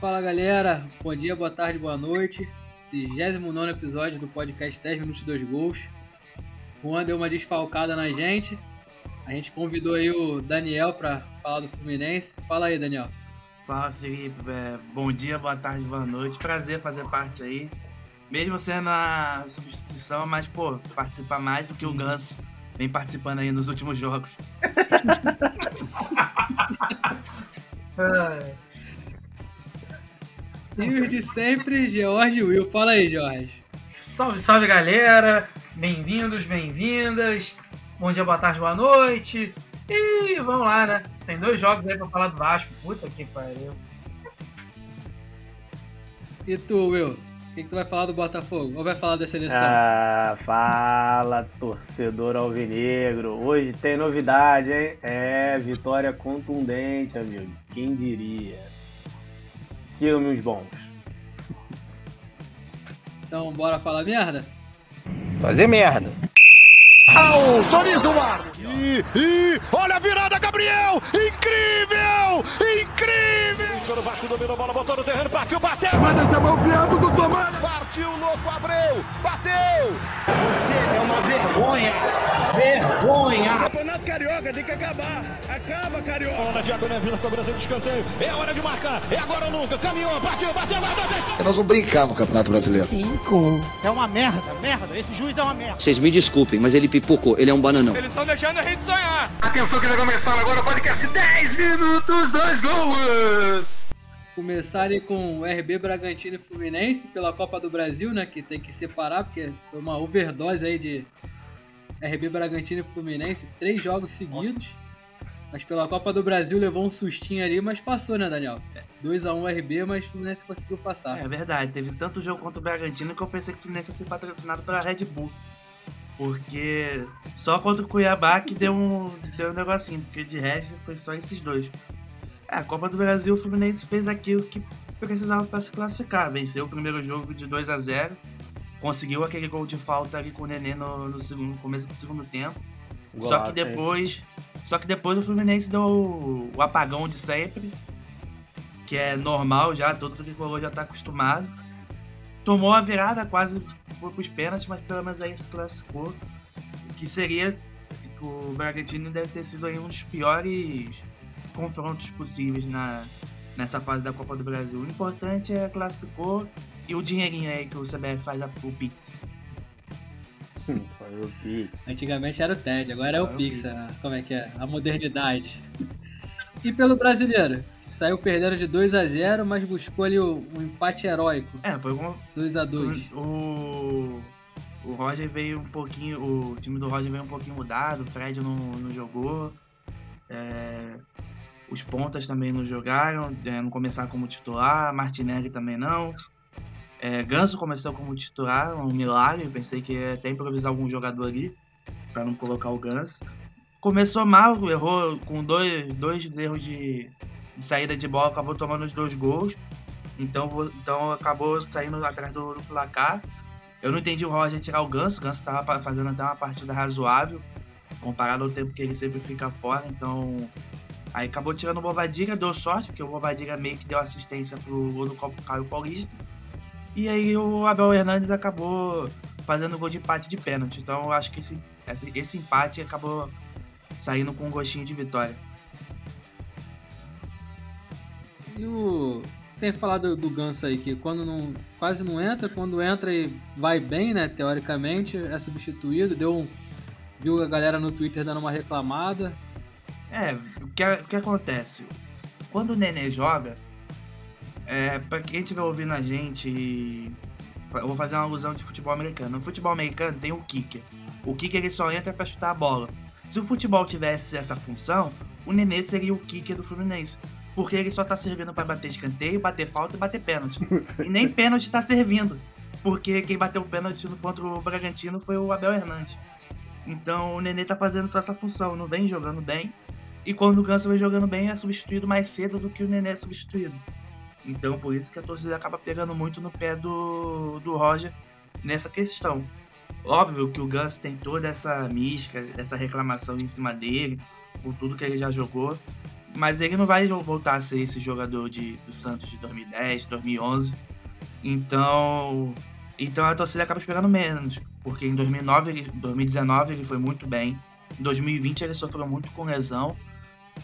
Fala galera, bom dia, boa tarde, boa noite. 39 episódio do podcast 10 Minutos 2 Gols. Juan deu uma desfalcada na gente. A gente convidou aí o Daniel para falar do Fluminense. Fala aí, Daniel. Fala, Felipe. É, bom dia, boa tarde, boa noite. Prazer fazer parte aí. Mesmo sendo a substituição, mas, pô, participa mais do que o Ganso vem participando aí nos últimos jogos. e os de sempre, George Will. Fala aí, George. Salve, salve galera! Bem-vindos, bem-vindas. Bom dia, boa tarde, boa noite. E vamos lá, né? Tem dois jogos aí pra falar do Vasco. Puta que pariu. E tu, Will? O que, que, tu vai falar do Botafogo? Ou vai falar da seleção? Ah, fala, torcedor alvinegro. Hoje tem novidade, hein? É, vitória contundente, amigo. Quem diria? Os bons. Então, bora falar merda? Fazer merda. Autoriza o ar! E, e olha a virada, Gabriel! Incrível! Incrível! O Vasco dominou a bola, botou no terreno, partiu, bateu! Manda essa mão piando do Tomás! Partiu, louco, Abreu! Bateu! Você é uma vergonha! Vergonha! O Campeonato Carioca tem que acabar! Acaba, Carioca! Bola Thiago Neves na cobrança de escanteio. É hora de marcar! É agora ou nunca! Caminhou, partiu, bateu, bateu! Nós vamos brincar no Campeonato Brasileiro. Cinco. É uma merda, merda. Esse juiz é uma merda. Vocês me desculpem, mas ele pipocou. Ele é um bananão. Eles estão deixando a gente sonhar! Atenção que vai começar agora o podcast 10 minutos, dois gols! Começar ali com o RB Bragantino e Fluminense pela Copa do Brasil, né? Que tem que separar, porque foi uma overdose aí de RB Bragantino e Fluminense, três jogos seguidos. Nossa. Mas pela Copa do Brasil levou um sustinho ali, mas passou, né, Daniel? 2x1 RB, mas o Fluminense conseguiu passar. É verdade, teve tanto jogo contra o Bragantino que eu pensei que o Fluminense ia ser patrocinado pela Red Bull. Porque só contra o Cuiabá que deu um, deu um negocinho, porque de resto foi só esses dois. É, a Copa do Brasil, o Fluminense fez aquilo que precisava para se classificar. Venceu o primeiro jogo de 2 a 0 conseguiu aquele gol de falta ali com o Nenê no, no, segundo, começo do segundo tempo. Golaço, só que depois. Só que depois o Fluminense deu o, o apagão de sempre. Que é normal já, todo tricolor já tá acostumado. Tomou a virada, quase foi pros pênaltis, mas pelo menos aí se classificou. Que seria. O Bragantino deve ter sido aí um dos piores confrontos possíveis na, nessa fase da Copa do Brasil. O importante é classificou e o dinheirinho aí que o CBF faz a, o Pix. Foi o Pix. Antigamente era o TED, agora é o, o Pix. Pix. Como é que é? A modernidade. E pelo brasileiro? Saiu perdendo de 2 a 0 mas buscou ali o, um empate heróico. É, foi um. 2 a 2 O. O Roger veio um pouquinho. O time do Roger veio um pouquinho mudado, o Fred não, não jogou. É, os pontas também não jogaram, é, não começaram como titular, Martinelli também não. É, Ganso começou como titular, um milagre, pensei que ia até improvisar algum jogador ali, para não colocar o Ganso. Começou mal, errou com dois, dois erros de, de saída de bola, acabou tomando os dois gols. Então, então acabou saindo atrás do, do placar. Eu não entendi o Roger tirar o Ganso, o Ganso estava fazendo até uma partida razoável, comparado ao tempo que ele sempre fica fora, então Aí acabou tirando o Bobadilha, deu sorte, porque o Bobadilha meio que deu assistência pro gol do Caio Paulista. E aí o Abel Hernandes acabou fazendo gol de empate de pênalti. Então eu acho que esse, esse empate acabou saindo com um gostinho de vitória. E o. Tem falado do Ganso aí, que quando não. quase não entra, quando entra e vai bem, né? Teoricamente, é substituído. Deu um. Viu a galera no Twitter dando uma reclamada. É, o que, o que acontece? Quando o Nenê joga, é, pra quem estiver ouvindo a gente, eu vou fazer uma alusão de futebol americano. No futebol americano tem o kicker. O kicker ele só entra para chutar a bola. Se o futebol tivesse essa função, o Nenê seria o kicker do Fluminense. Porque ele só tá servindo para bater escanteio, bater falta e bater pênalti. e nem pênalti tá servindo. Porque quem bateu o pênalti contra o Bragantino foi o Abel Hernandes. Então o Nenê tá fazendo só essa função, não vem jogando bem. E quando o Ganso vem jogando bem, é substituído mais cedo do que o Nenê é substituído. Então por isso que a torcida acaba pegando muito no pé do, do Roger nessa questão. Óbvio que o Gus tem toda essa mística, essa reclamação em cima dele, por tudo que ele já jogou. mas ele não vai voltar a ser esse jogador de, do Santos de 2010, 2011. Então, então a torcida acaba esperando menos, porque em 2009, ele, 2019 ele foi muito bem. Em 2020 ele sofreu muito com lesão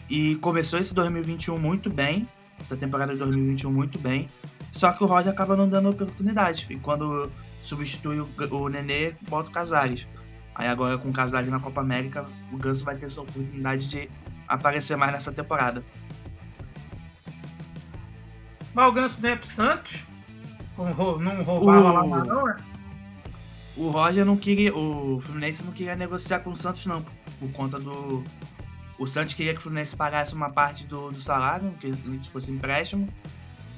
e começou esse 2021 muito bem, essa temporada de 2021 muito bem. Só que o Roger acaba não dando oportunidade. E quando substitui o, o Nenê, bota o Casares. Aí agora com o Casares na Copa América, o Ganso vai ter essa oportunidade de aparecer mais nessa temporada. Mas o Ganso não é pro Santos? Não roubava o... lá não, né? O Roger não queria. O Fluminense não queria negociar com o Santos, não. Por conta do. O Santos queria que o Fluminense pagasse uma parte do, do salário, que se fosse empréstimo.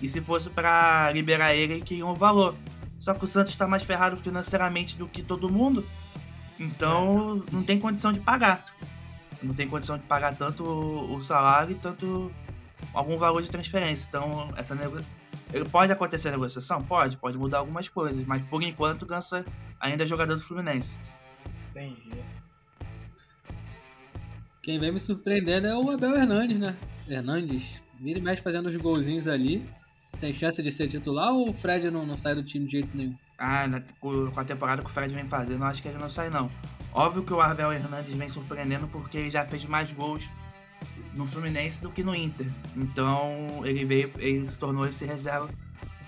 E se fosse para liberar ele, queriam o valor. Só que o Santos está mais ferrado financeiramente do que todo mundo. Então não tem condição de pagar. Não tem condição de pagar tanto o salário e tanto algum valor de transferência. Então essa nego... pode acontecer a negociação? Pode, pode mudar algumas coisas. Mas por enquanto o Ganso ainda é jogador do Fluminense. Entendi. Quem vem me surpreendendo é o Abel Hernandes, né? Hernandes vira e mexe fazendo os golzinhos ali. Tem chance de ser titular ou o Fred não, não sai do time de jeito nenhum? Ah, na, com a temporada que o Fred vem fazendo, acho que ele não sai não. Óbvio que o Abel Hernandes vem surpreendendo porque ele já fez mais gols no Fluminense do que no Inter. Então ele veio, ele se tornou esse reserva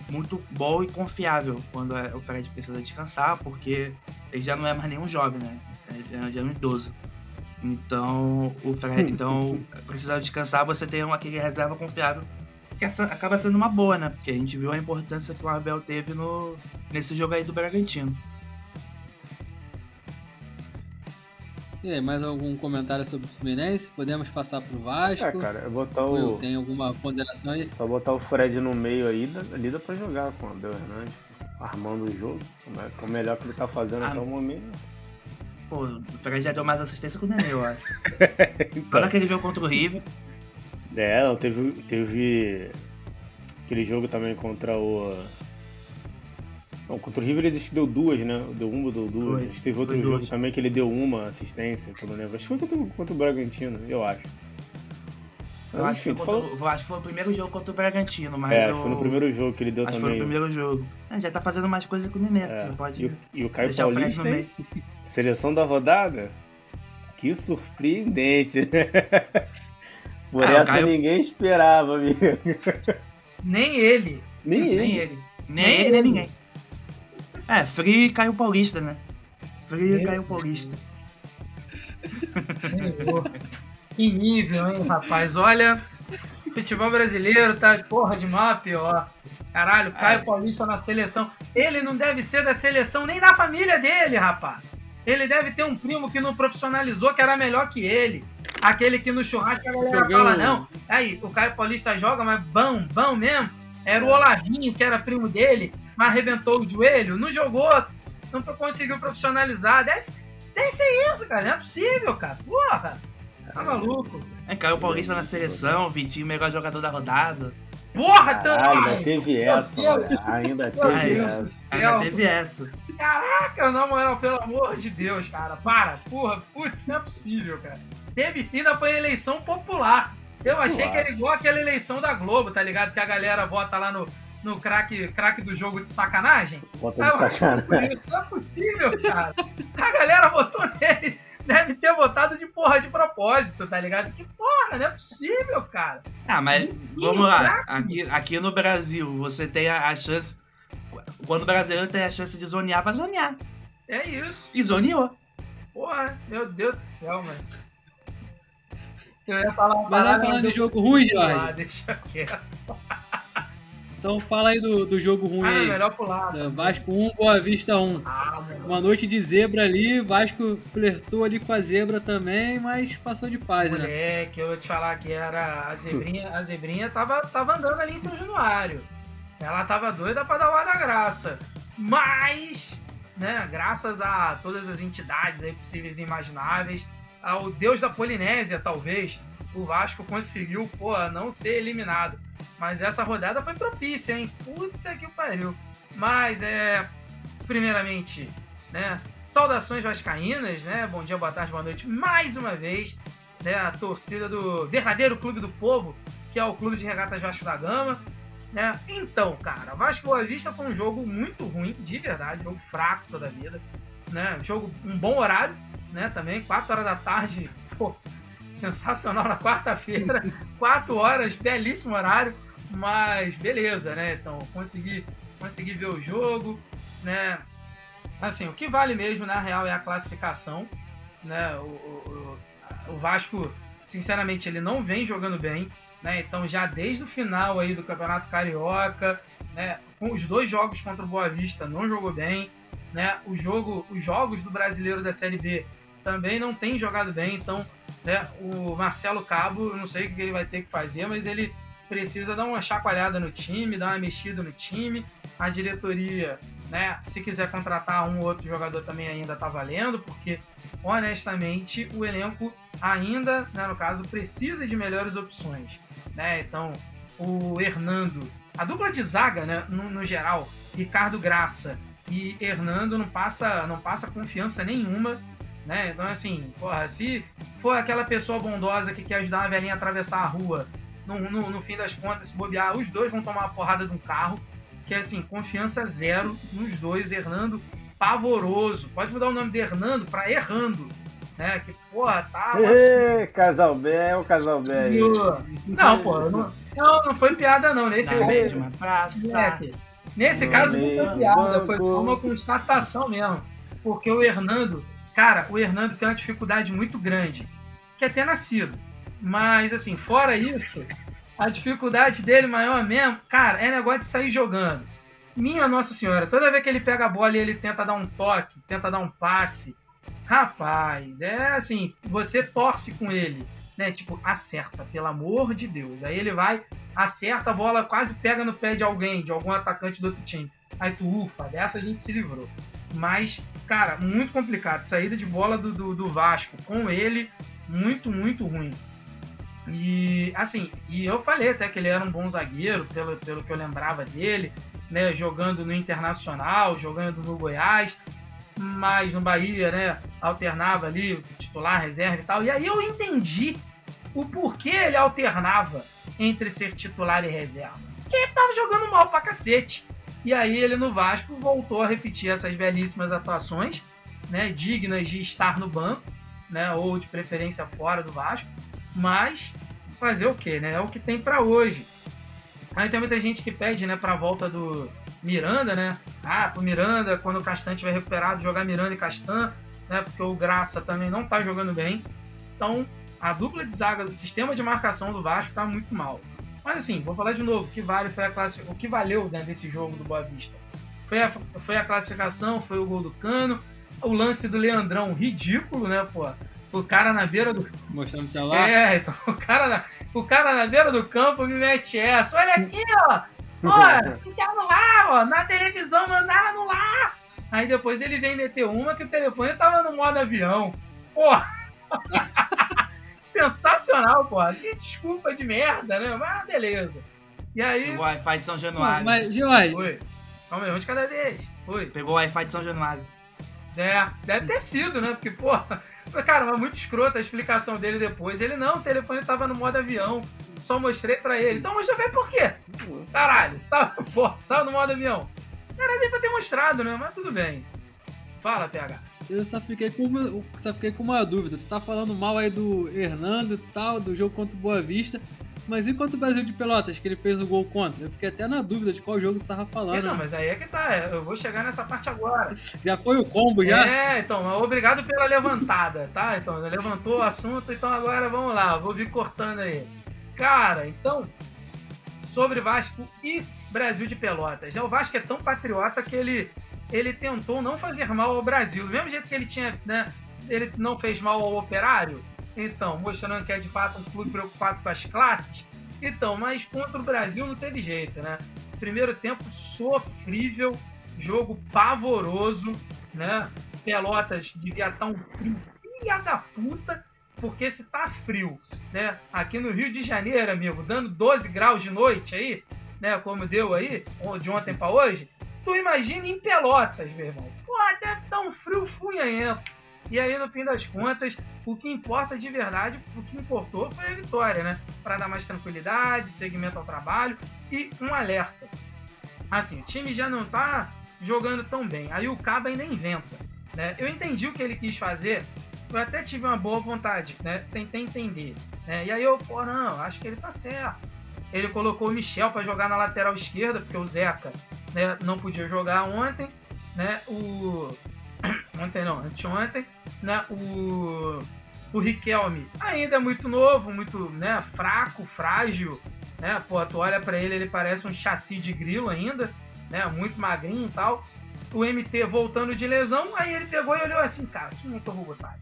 muito bom e confiável quando é, o Fred precisa descansar, porque ele já não é mais nenhum jovem, né? Ele já é um idoso. Então, o Fred, então, precisando descansar, você tem aquele reserva confiável que essa acaba sendo uma boa, né? Porque a gente viu a importância que o Abel teve no, nesse jogo aí do Bragantino. E aí, mais algum comentário sobre o Fluminense? Podemos passar pro Vasco? É, cara, eu botar o. Tem alguma ponderação aí? Só botar o Fred no meio aí, ali dá pra jogar com o Abel Hernandes, armando o jogo. Com o melhor que ele tá fazendo ah, até o momento. Pô, o Fred já deu mais assistência que o Nenê, eu acho. então. Olha aquele jogo contra o River. É, não, teve, teve aquele jogo também contra o. Não, contra o River ele deu duas, né? Deu uma, deu duas. Foi, teve outro jogo duas. também que ele deu uma assistência, que eu não lembro. Acho que foi contra, o Bragantino, eu acho. Eu acho, enfim, que foi contra, acho que foi o primeiro jogo contra o Bragantino, mas. É, eu... foi no primeiro jogo que ele deu acho também. Foi no primeiro jogo. É, já tá fazendo mais coisa com o Nenê, é. pode. E o, e o Caio Paulista, hein? Seleção da rodada? Que surpreendente, né? Por ah, essa Caio... ninguém esperava, amigo. Nem ele. Nem, ele. Nem ele. Nem, nem ele, nem ninguém. É, Free caiu Paulista, né? Free caiu Paulista. Senhor. Que nível, hein, rapaz? Olha, futebol brasileiro tá porra de mal pior. Caralho, Caio é. Paulista na seleção. Ele não deve ser da seleção nem da família dele, rapaz. Ele deve ter um primo que não profissionalizou, que era melhor que ele. Aquele que no churrasco a galera fala, não. Aí, o Caio Paulista joga, mas bom, bom mesmo. Era o Olavinho, que era primo dele, mas arrebentou o joelho, não jogou, não conseguiu profissionalizar. Deve, deve ser isso, cara. Não é possível, cara. Porra! Tá maluco? É, Caio Paulista na seleção, Vitinho, melhor jogador da rodada. Porra, Caralho, ainda teve essa. Ainda teve essa. Ainda teve essa. Caraca, na moral, pelo amor de Deus, cara. Para, porra, putz, não é possível, cara. Teve ainda foi eleição popular. Eu achei que era igual aquela eleição da Globo, tá ligado? Que a galera vota lá no, no craque, craque do jogo de sacanagem. Vota de sacanagem. Isso não é possível, cara. A galera votou nele deve ter votado de porra de propósito, tá ligado? Que porra, não é possível, cara. Ah, mas vamos lá. Aqui, aqui no Brasil, você tem a, a, chance. Quando o brasileiro tem a chance de zonear, vai zonear. É isso. E zoneou. Porra, meu Deus do céu, mano. Eu ia falar uma Mas vai falar de jogo ruim, Jorge? Ah, deixa quieto. Então fala aí do, do jogo ruim ah, aí. melhor pular. É, Vasco 1, Boa Vista 1. Ah, Uma noite de zebra ali, Vasco flertou ali com a zebra também, mas passou de fase, Moleque, né? É, que eu vou te falar que era a zebrinha, a zebrinha tava, tava andando ali em São Januário. Ela tava doida para dar o ar da graça. Mas, né, graças a todas as entidades aí possíveis e imagináveis, ao Deus da Polinésia, talvez, o Vasco conseguiu, pô, não ser eliminado. Mas essa rodada foi propícia, hein? Puta que pariu. Mas é. Primeiramente, né? Saudações vascaínas, né? Bom dia, boa tarde, boa noite mais uma vez. né, a torcida do verdadeiro Clube do Povo, que é o Clube de Regatas Vasco da Gama. Né? Então, cara, Vasco Boa Vista foi um jogo muito ruim, de verdade, jogo fraco toda a vida. Né? Jogo, um bom horário, né? Também, 4 horas da tarde, pô, sensacional na quarta-feira, 4 horas, belíssimo horário, mas beleza, né? Então, consegui, consegui ver o jogo, né? Assim, o que vale mesmo, na real, é a classificação, né? O, o, o Vasco, sinceramente, ele não vem jogando bem, né? Então, já desde o final aí do Campeonato Carioca, né? Os dois jogos contra o Boa Vista, não jogou bem, né? O jogo, os jogos do Brasileiro da Série B também não tem jogado bem, então, né? O Marcelo Cabo, não sei o que ele vai ter que fazer, mas ele precisa dar uma chacoalhada no time, dar uma mexida no time. A diretoria, né, se quiser contratar um ou outro jogador também ainda tá valendo, porque honestamente o elenco ainda, né, no caso, precisa de melhores opções, né? Então, o Hernando, a dupla de zaga, né, no, no geral, Ricardo Graça e Hernando não passa, não passa confiança nenhuma né? Então, assim, porra, se for aquela pessoa bondosa que quer ajudar a velhinha a atravessar a rua no, no, no, fim das contas, se bobear, os dois vão tomar uma porrada de um carro, que é assim, confiança zero nos dois, Hernando pavoroso. Pode mudar o nome de Hernando para Errando. Né? Que, porra, tá. Ê, casal Bel, casal Bel. Não, pô, não, não, não foi piada, não. Nesse, nesse, é, nesse caso não foi piada, foi só uma constatação mesmo. Porque o Hernando, cara, o Hernando tem uma dificuldade muito grande, que é ter nascido. Mas, assim, fora isso, a dificuldade dele maior mesmo, cara, é negócio de sair jogando. Minha Nossa Senhora, toda vez que ele pega a bola e ele tenta dar um toque, tenta dar um passe, rapaz, é assim, você torce com ele, né? Tipo, acerta, pelo amor de Deus. Aí ele vai, acerta a bola, quase pega no pé de alguém, de algum atacante do outro time. Aí tu, ufa, dessa a gente se livrou. Mas, cara, muito complicado. Saída de bola do, do, do Vasco com ele, muito, muito ruim. E assim, e eu falei até que ele era um bom zagueiro, pelo, pelo que eu lembrava dele, né? Jogando no Internacional, jogando no Goiás, mas no Bahia, né? Alternava ali, titular, reserva e tal. E aí eu entendi o porquê ele alternava entre ser titular e reserva. Porque ele tava jogando mal pra cacete. E aí ele no Vasco voltou a repetir essas belíssimas atuações, né? Dignas de estar no banco, né? Ou de preferência fora do Vasco mas fazer o que, né? É o que tem para hoje. Aí tem muita gente que pede, né, pra volta do Miranda, né? Ah, pro Miranda, quando o Castan estiver recuperado, jogar Miranda e Castan, né? Porque o Graça também não tá jogando bem. Então, a dupla de zaga do sistema de marcação do Vasco tá muito mal. Mas assim, vou falar de novo, o que vale foi a classificação, o que valeu né, desse jogo do Boa Vista. Foi a, foi a classificação, foi o gol do Cano, o lance do Leandrão ridículo, né, pô? o cara na beira do. Mostrando o celular? É, então o cara, na... o cara na beira do campo me mete essa. Olha aqui, ó! Olha, fica anular, ó! Na televisão mandar anular! Aí depois ele vem meter uma que o telefone tava no modo avião. Porra! Sensacional, porra! Que desculpa de merda, né? Mas beleza. E aí. O Wi-Fi de São Januário. Mas. Oi. Calma aí, um de cada vez. Oi. Pegou o Wi-Fi de São Januário. É, deve ter sido, né? Porque, porra, Cara, mas muito escrota a explicação dele depois. Ele, não, o telefone tava no modo avião. Só mostrei pra ele. Então mostrou bem por quê? Caralho, você tava, porra, você tava no modo avião. Era nem pra ter mostrado, né? Mas tudo bem. Fala, PH. Eu só fiquei com uma, só fiquei com uma dúvida. Você tá falando mal aí do Hernando e tal, do jogo contra o Boa Vista. Mas e quanto o Brasil de Pelotas, que ele fez o gol contra? Eu fiquei até na dúvida de qual jogo tu tava falando. Não, mas aí é que tá. Eu vou chegar nessa parte agora. Já foi o combo, já? É, então, obrigado pela levantada, tá? Então, levantou o assunto, então agora vamos lá, vou vir cortando aí. Cara, então, sobre Vasco e Brasil de Pelotas. O Vasco é tão patriota que ele, ele tentou não fazer mal ao Brasil. Do mesmo jeito que ele tinha, né? Ele não fez mal ao operário, então, mostrando que é de fato um clube preocupado com as classes. Então, mas contra o Brasil não teve jeito, né? Primeiro tempo sofrível, jogo pavoroso, né? Pelotas devia estar um frio filha da puta, porque se tá frio, né? Aqui no Rio de Janeiro, amigo, dando 12 graus de noite aí, né? Como deu aí, de ontem para hoje, tu imagina em Pelotas, meu irmão. Pô, deve estar um frio funhanhento. E aí, no fim das contas, o que importa de verdade, o que importou foi a vitória, né? Para dar mais tranquilidade, segmento ao trabalho e um alerta. Assim, o time já não tá jogando tão bem. Aí o Cabo ainda inventa. Né? Eu entendi o que ele quis fazer, eu até tive uma boa vontade, né? Tentei entender. Né? E aí eu, pô, não, acho que ele tá certo. Ele colocou o Michel para jogar na lateral esquerda, porque o Zeca né, não podia jogar ontem, né? O ontem não, anteontem, né? O o Riquelme ainda é muito novo, muito, né, fraco, frágil, né? Pô, tu olha para ele, ele parece um chassi de grilo ainda, né? Muito magrinho e tal. O MT voltando de lesão, aí ele pegou e olhou assim, cara, que eu vou botar?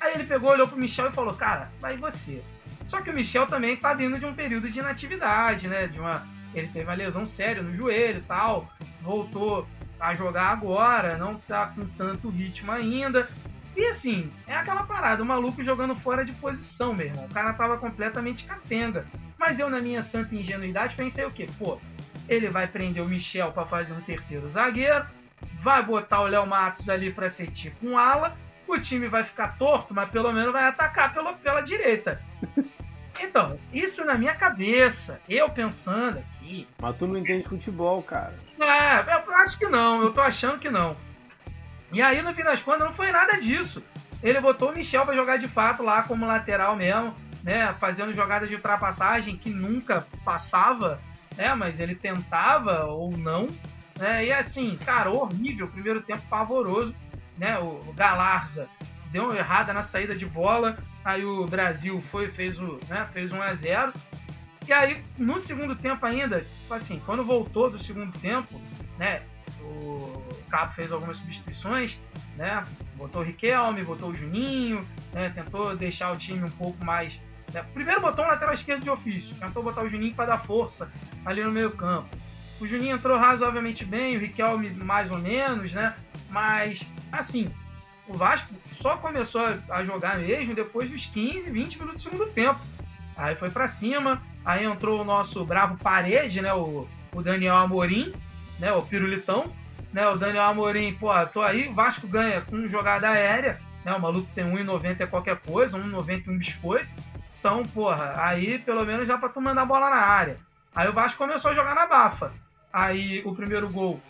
Aí ele pegou, olhou pro Michel e falou, cara, vai você. Só que o Michel também tá vindo de um período de inatividade, né? De uma, ele teve uma lesão séria no joelho e tal, voltou a jogar agora, não tá com tanto ritmo ainda. E assim, é aquela parada, o maluco jogando fora de posição, meu irmão. O cara tava completamente capenga. Mas eu, na minha santa ingenuidade, pensei o quê? Pô, ele vai prender o Michel para fazer um terceiro zagueiro, vai botar o Léo Matos ali para ser tipo um ala, o time vai ficar torto, mas pelo menos vai atacar pela, pela direita. Então, isso na minha cabeça, eu pensando aqui. Mas tu não entende futebol, cara. É, eu acho que não, eu tô achando que não. E aí, no fim das contas, não foi nada disso. Ele botou o Michel para jogar de fato lá como lateral mesmo, né? Fazendo jogadas de ultrapassagem que nunca passava, né? Mas ele tentava ou não. Né? E assim, cara, horrível. Primeiro tempo pavoroso né? O Galarza deu uma errada na saída de bola, aí o Brasil foi fez o, né, fez 1 a 0. E aí no segundo tempo ainda, tipo assim, quando voltou do segundo tempo, né, o Cabo fez algumas substituições, né? Botou o Riquelme, botou o Juninho, né, tentou deixar o time um pouco mais né? Primeiro botou um lateral esquerdo de ofício, tentou botar o Juninho para dar força ali no meio-campo. O Juninho entrou razoavelmente bem, o Riquelme mais ou menos, né? Mas Assim, o Vasco só começou a jogar mesmo depois dos 15, 20 minutos do segundo tempo. Aí foi para cima, aí entrou o nosso bravo parede, né? O, o Daniel Amorim, né? O pirulitão, né? O Daniel Amorim, pô, tô aí, Vasco ganha com jogada aérea, né? O maluco tem 1,90 é qualquer coisa, 1,90 um biscoito. Então, porra, aí pelo menos já pra tu mandar a bola na área. Aí o Vasco começou a jogar na bafa. Aí o primeiro gol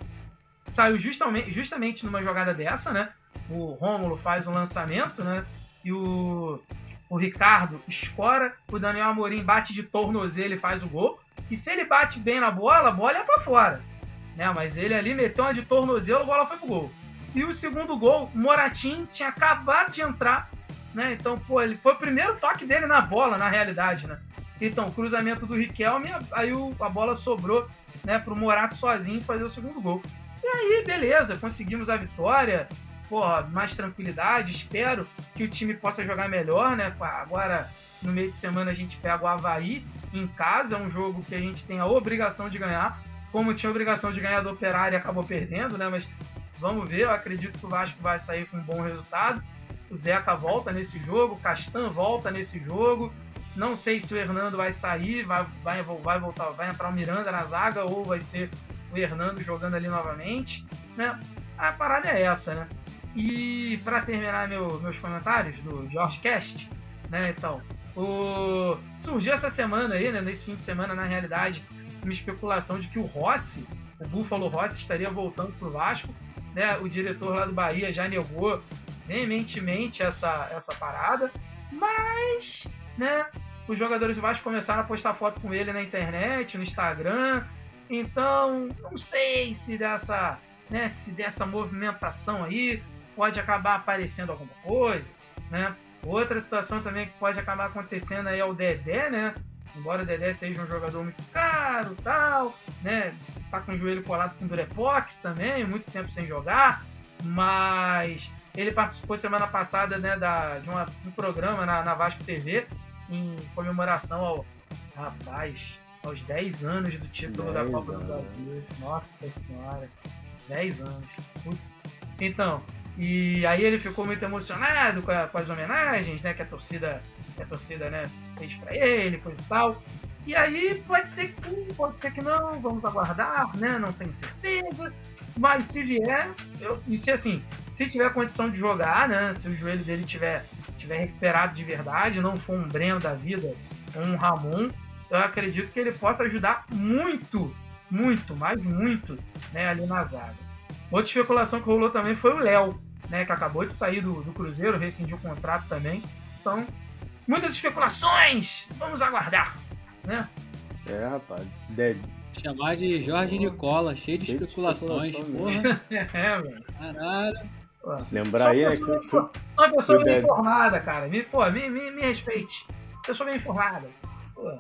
saiu justamente, justamente numa jogada dessa, né? O Rômulo faz um lançamento, né? E o, o Ricardo escora, o Daniel Amorim bate de tornozelo e faz o gol. E se ele bate bem na bola, a bola é para fora. Né? Mas ele ali meteu uma de tornozelo, a bola foi pro gol. E o segundo gol, Moratim tinha acabado de entrar, né? Então, pô, ele foi o primeiro toque dele na bola, na realidade, né? Então, cruzamento do Riquelme, aí o, a bola sobrou, né, pro Morato sozinho fazer o segundo gol. E aí, beleza, conseguimos a vitória. Porra, mais tranquilidade. Espero que o time possa jogar melhor, né? Agora, no meio de semana, a gente pega o Havaí em casa. É um jogo que a gente tem a obrigação de ganhar. Como tinha obrigação de ganhar do Operário e acabou perdendo, né? Mas vamos ver. Eu acredito que o Vasco vai sair com um bom resultado. O Zeca volta nesse jogo, o Castan volta nesse jogo. Não sei se o Hernando vai sair, vai, vai, vai voltar, vai entrar o Miranda na zaga ou vai ser o Hernando jogando ali novamente, né? A parada é essa, né? E para terminar meu, meus comentários do George Cast, né? Então, o... surgiu essa semana aí, né? Nesse fim de semana, na realidade, uma especulação de que o Rossi, o Buffalo Rossi, estaria voltando pro Vasco, né? O diretor lá do Bahia já negou veementemente essa, essa parada, mas, né? Os jogadores do Vasco começaram a postar foto com ele na internet, no Instagram, então, não sei se dessa, né, se dessa movimentação aí pode acabar aparecendo alguma coisa, né? Outra situação também que pode acabar acontecendo aí é o Dedé, né? Embora o Dedé seja um jogador muito caro, tal, né? Tá com o joelho colado com Durepox também, muito tempo sem jogar, mas ele participou semana passada, né, da, de uma, um programa na, na Vasco TV em comemoração ao rapaz, aos 10 anos do título da Copa anos. do Brasil. Nossa senhora, 10 anos. Putz. Então, e aí ele ficou muito emocionado com, a, com, as homenagens, né, que a torcida, que a torcida, né, fez para ele, coisa e tal. E aí pode ser que sim, pode ser que não, vamos aguardar, né? Não tenho certeza. Mas se vier, eu, e se assim, se tiver condição de jogar, né? Se o joelho dele tiver, tiver recuperado de verdade, não for um Breno da vida, um Ramon, eu acredito que ele possa ajudar muito, muito, mas muito, né, ali na zaga. Outra especulação que rolou também foi o Léo, né, que acabou de sair do, do Cruzeiro, rescindiu o contrato também. Então, muitas especulações, vamos aguardar, né? É, rapaz. Deve. Chamar de Jorge Nicola, cheio de Cheio de especulações. especulação Porra, É, velho. caralho. Pô. Lembrar aí, né, que, sou uma pessoa bem deve- informada, cara. Me, pô, me, me, me respeite. Pessoa bem informada.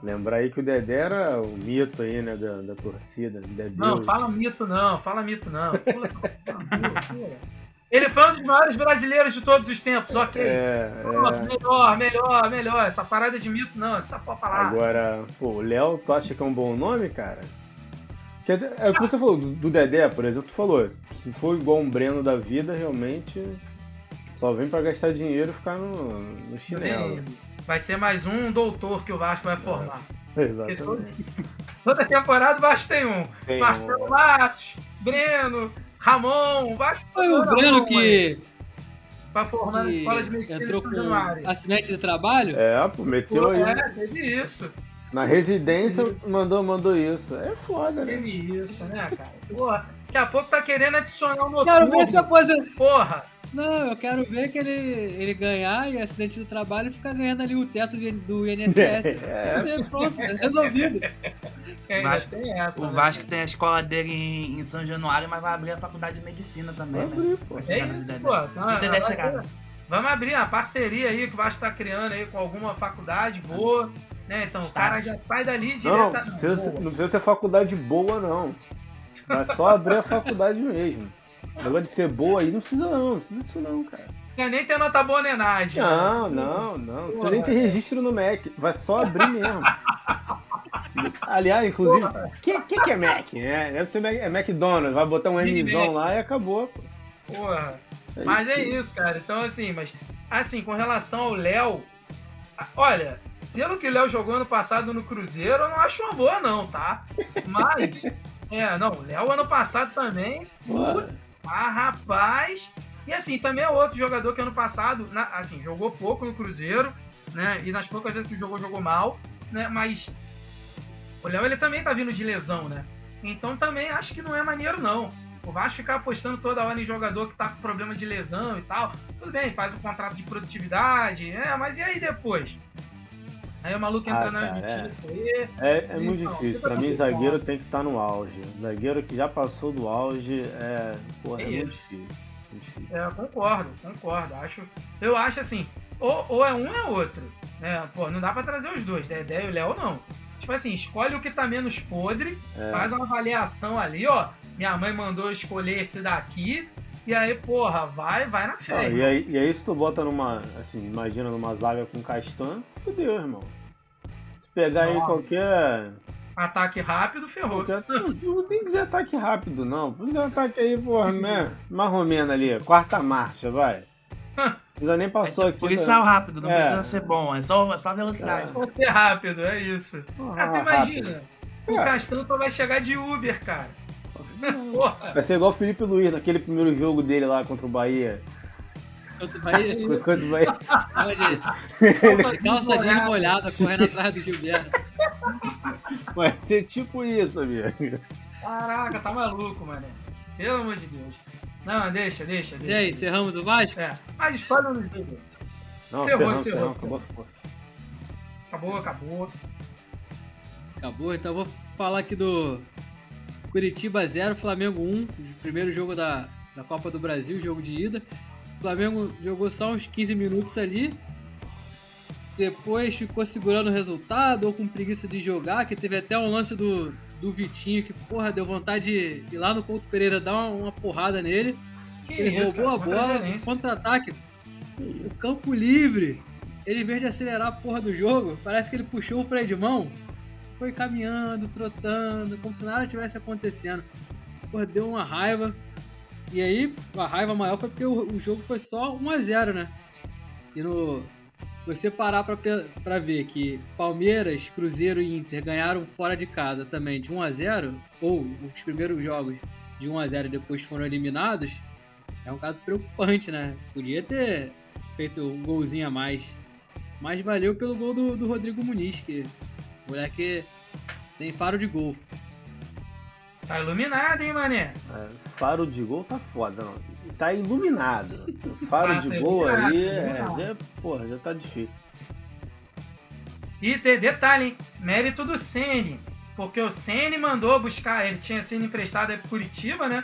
Lembrar aí que o Dedé era o mito aí, né, da, da torcida. Dedé Não, Deus. fala mito não, fala mito não. Pula essa-. Ele foi um dos maiores brasileiros de todos os tempos, ok. É, Pô, é. Melhor, melhor, melhor. Essa parada de mito não, essa lá. Agora, pô, o Léo, tu acha que é um bom nome, cara? Que é, é o que você falou, do, Dedé, por exemplo, tu falou. Se for igual um Breno da vida, realmente só vem pra gastar dinheiro e ficar no, no chinelo. Vai ser mais um doutor que o Vasco vai formar. Todo- Exatamente. toda temporada o Vasco tem um. Tem Marcelo um- Matos, Breno, Ramon, o Vasco Foi o Breno Ramon que, Pra formar que escola de medicina entrou de com acidente de trabalho. É, pô, meteu Pô, aí. é, teve isso. Na residência mandou, mandou isso. É foda, né? Teve isso, né, cara? Porra, daqui a pouco tá querendo adicionar um Quero ver se noturno. aposenta. Porra! Não, eu quero ver que ele, ele ganhar e acidente do trabalho e ficar ganhando ali o teto de- do INSS. É. Pronto, resolvido. Ainda Vasco- tem essa. O né, Vasco tem a escola dele em, em São Januário, mas vai abrir a faculdade de medicina também, Vai né? abrir, pô. Vai É isso, pô. Se o Dedé chegar. Vamos abrir uma parceria aí que o Vasco tá criando aí com alguma faculdade boa, né? Então o cara já sai dali direto. Não, não precisa, ser- não precisa ser faculdade boa, não. Vai só abrir a faculdade mesmo. O negócio de ser boa aí não precisa não, não precisa disso não, cara. Você nem ter nota boa nem nada. Não, não, não. Não precisa nem ter registro no Mac. Vai só abrir mesmo. Aliás, inclusive, o que, que, que é Mac? É, deve ser Mac, é McDonald's. Vai botar um Mzão lá e acabou. Pô. Porra. É Mas é isso. isso, cara. Então, assim, mas assim, com relação ao Léo, olha, pelo que o Léo jogou ano passado no Cruzeiro, eu não acho uma boa, não, tá? Mas, é, não, o Léo ano passado também, Porra. Ah, rapaz. E assim, também é outro jogador que ano passado, na- assim, jogou pouco no Cruzeiro, né? E nas poucas vezes que jogou, jogou mal, né? Mas o Léo, ele também tá vindo de lesão, né? Então também acho que não é maneiro, não. O Vasco ficar apostando toda hora em jogador que tá com problema de lesão e tal. Tudo bem, faz um contrato de produtividade, é, mas e aí depois? Aí o maluco entra Ah, na cara, justiça aí. É, é muito Então, difícil. fica Pra mim, zagueiro tem que estar no auge. Zagueiro que já passou do auge é. Porra, é, É muito difícil. Muito difícil. É, eu concordo, concordo. Acho, eu acho assim, ou, ou é um ou é outro. Né? Pô, não dá pra trazer os dois, Dedé e o Léo não. Tipo assim, escolhe o que tá menos podre, É. faz uma avaliação ali, ó. Minha mãe mandou escolher esse daqui, e aí, porra, vai, vai na fé. Ah, e, aí, e aí, se tu bota numa. Assim, imagina numa zaga com Castan, fudeu, irmão. Se pegar aí Nossa. qualquer. Ataque rápido, ferrou. qualquer não, tem que dizer ataque rápido, não. Pode dizer ataque aí, porra, né? marromeno ali, quarta marcha, vai. Já nem passou aqui. Por né? isso é o rápido, não É. precisa ser bom, é só, é só velocidade. Vai ser rápido, é isso. Ah, Cara, tu imagina, rápido. o É. Castan só vai chegar de Uber, cara. Porra, Vai ser igual o Felipe Luiz naquele primeiro jogo dele lá contra o Bahia. Outro Bahia, Contra o Bahia. de, de calça jeans molhada, correndo atrás do Gilberto. Vai ser tipo isso, amigo. caraca, tá maluco, mano. Pelo amor de Deus. Não, deixa, deixa, E deixa. aí, encerramos o Vasco? É, mas escolhe dos dois. Não, Cerrou, ferrão, cerrou, ferrão, cerrou. acabou, Acabou, acabou. Acabou, então eu vou falar aqui do Curitiba 0, Flamengo 1, primeiro jogo da, da Copa do Brasil, jogo de ida. O Flamengo jogou só uns 15 minutos ali. Depois ficou segurando o resultado ou com preguiça de jogar, que teve até um lance do, do Vitinho que, porra, deu vontade de ir lá no Couto Pereira dar uma, uma porrada nele. Que Ele isso, roubou cara, a bola, contra-ataque. O campo livre. Ele, em vez de acelerar a porra do jogo, parece que ele puxou o freio de mão. Foi caminhando, trotando, como se nada tivesse acontecendo. Porra, deu uma raiva. E aí, a raiva maior foi porque o, o jogo foi só 1x0, né? E no, você parar pra ver que Palmeiras, Cruzeiro e Inter ganharam fora de casa também de 1 a 0 ou os primeiros jogos de 1 a 0 e depois foram eliminados, é um caso preocupante, né? Podia ter feito um golzinho a mais. Mas valeu pelo gol do, do Rodrigo Muniz, que moleque tem faro de gol. Tá iluminado, hein, mané? É, faro de gol tá foda, não. Tá iluminado. Faro Ah, de tá gol ali, é, já, porra, já tá difícil. E tem detalhe, hein? Mérito do Ceni. Porque o Ceni mandou buscar, ele tinha sido emprestado aí pro Curitiba, né?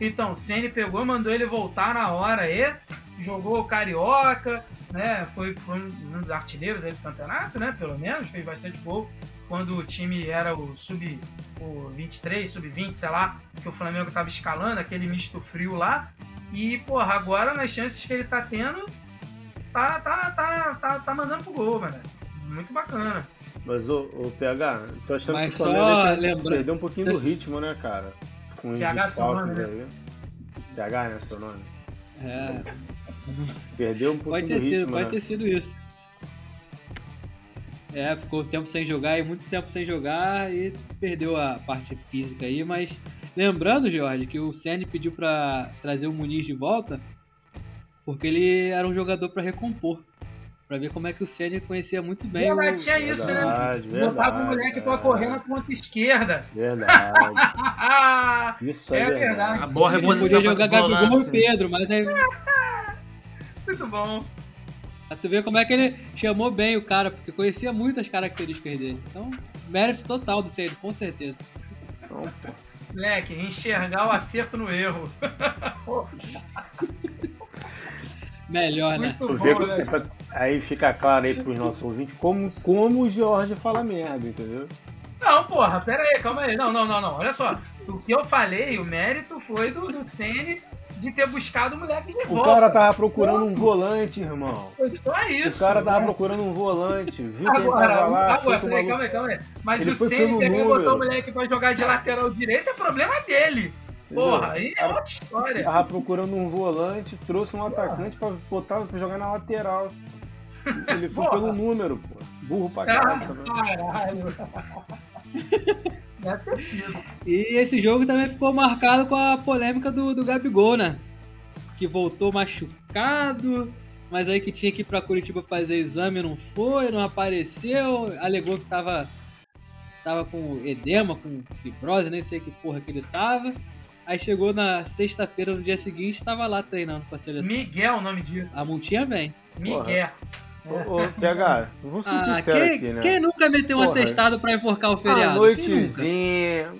Então o Ceni pegou, mandou ele voltar na hora aí, jogou o Carioca, né? Foi, foi um dos artilheiros aí do campeonato, né? Pelo menos, fez bastante gol. Quando o time era o sub o 23, sub-20, sei lá, que o Flamengo tava escalando, aquele misto frio lá. E, porra, agora nas chances que ele tá tendo, tá, tá, tá, tá, tá mandando pro gol, mano. Muito bacana. Mas o, o PH, tô achando Mas que o Flamengo só lembra- perdeu um pouquinho do ritmo, né, cara? Com PH seu desfalques nome, aí. PH, né, seu nome? É, Perdeu um pouquinho pode ter do sido, ritmo, pode né? ter sido isso. É, ficou tempo sem jogar e muito tempo sem jogar e perdeu a parte física aí, mas lembrando, Jorge, que o Ceni pediu pra trazer o Muniz de volta porque ele era um jogador pra recompor, Pra ver como é que o Ceni conhecia muito bem Verdade, o tinha isso, né? Verdade, Botava o moleque pra é. correr na ponta esquerda. Verdade. Isso é, É verdade. verdade. A boa Ele reposição podia jogar Gabigol e Pedro, mas aí Muito bom. Pra tu ver como é que ele chamou bem o cara, porque conhecia muito as características dele. Então, mérito total do Ceni, com certeza. Então, pô, Moleque, enxergar o acerto no erro. Melhor, né? Muito tu vê bom, que- né? Aí fica claro aí pros nossos ouvintes como, como o Jorge fala merda, entendeu? Não, porra, pera aí, calma aí. Não, não, não, não. Olha só. O que eu falei, o mérito foi do, do Tene de ter buscado o moleque de O volta. cara tava procurando um volante, irmão. Foi só isso. o cara tava né? procurando um volante, viu quem Agora, tava lá, agora o peraí, calma aí, calma aí. Mas Ele o pelo pegar botar o moleque pra jogar de lateral direito é problema dele. Porra, aí é outra história. Tava procurando um volante, trouxe um atacante pra botar pra jogar na lateral. Ele foi Porra. pelo número, pô. Burro pra caralho também. caralho. Deve ter sido. E esse jogo também ficou marcado com a polêmica do, do Gabigol, né? Que voltou machucado, mas aí que tinha que ir pra Curitiba fazer exame, não foi, não apareceu, alegou que tava, tava com edema, com fibrose, nem sei que porra que ele tava. Aí chegou na sexta-feira, no dia seguinte, tava lá treinando com a seleção. Miguel é o nome disso. A multinha vem. Miguel. Ô, ô, PH, vou ser Ah, sincero quem, aqui, né? quem nunca meteu um Porra. atestado pra enforcar o Ah, feriado? Nunca? noitezinha.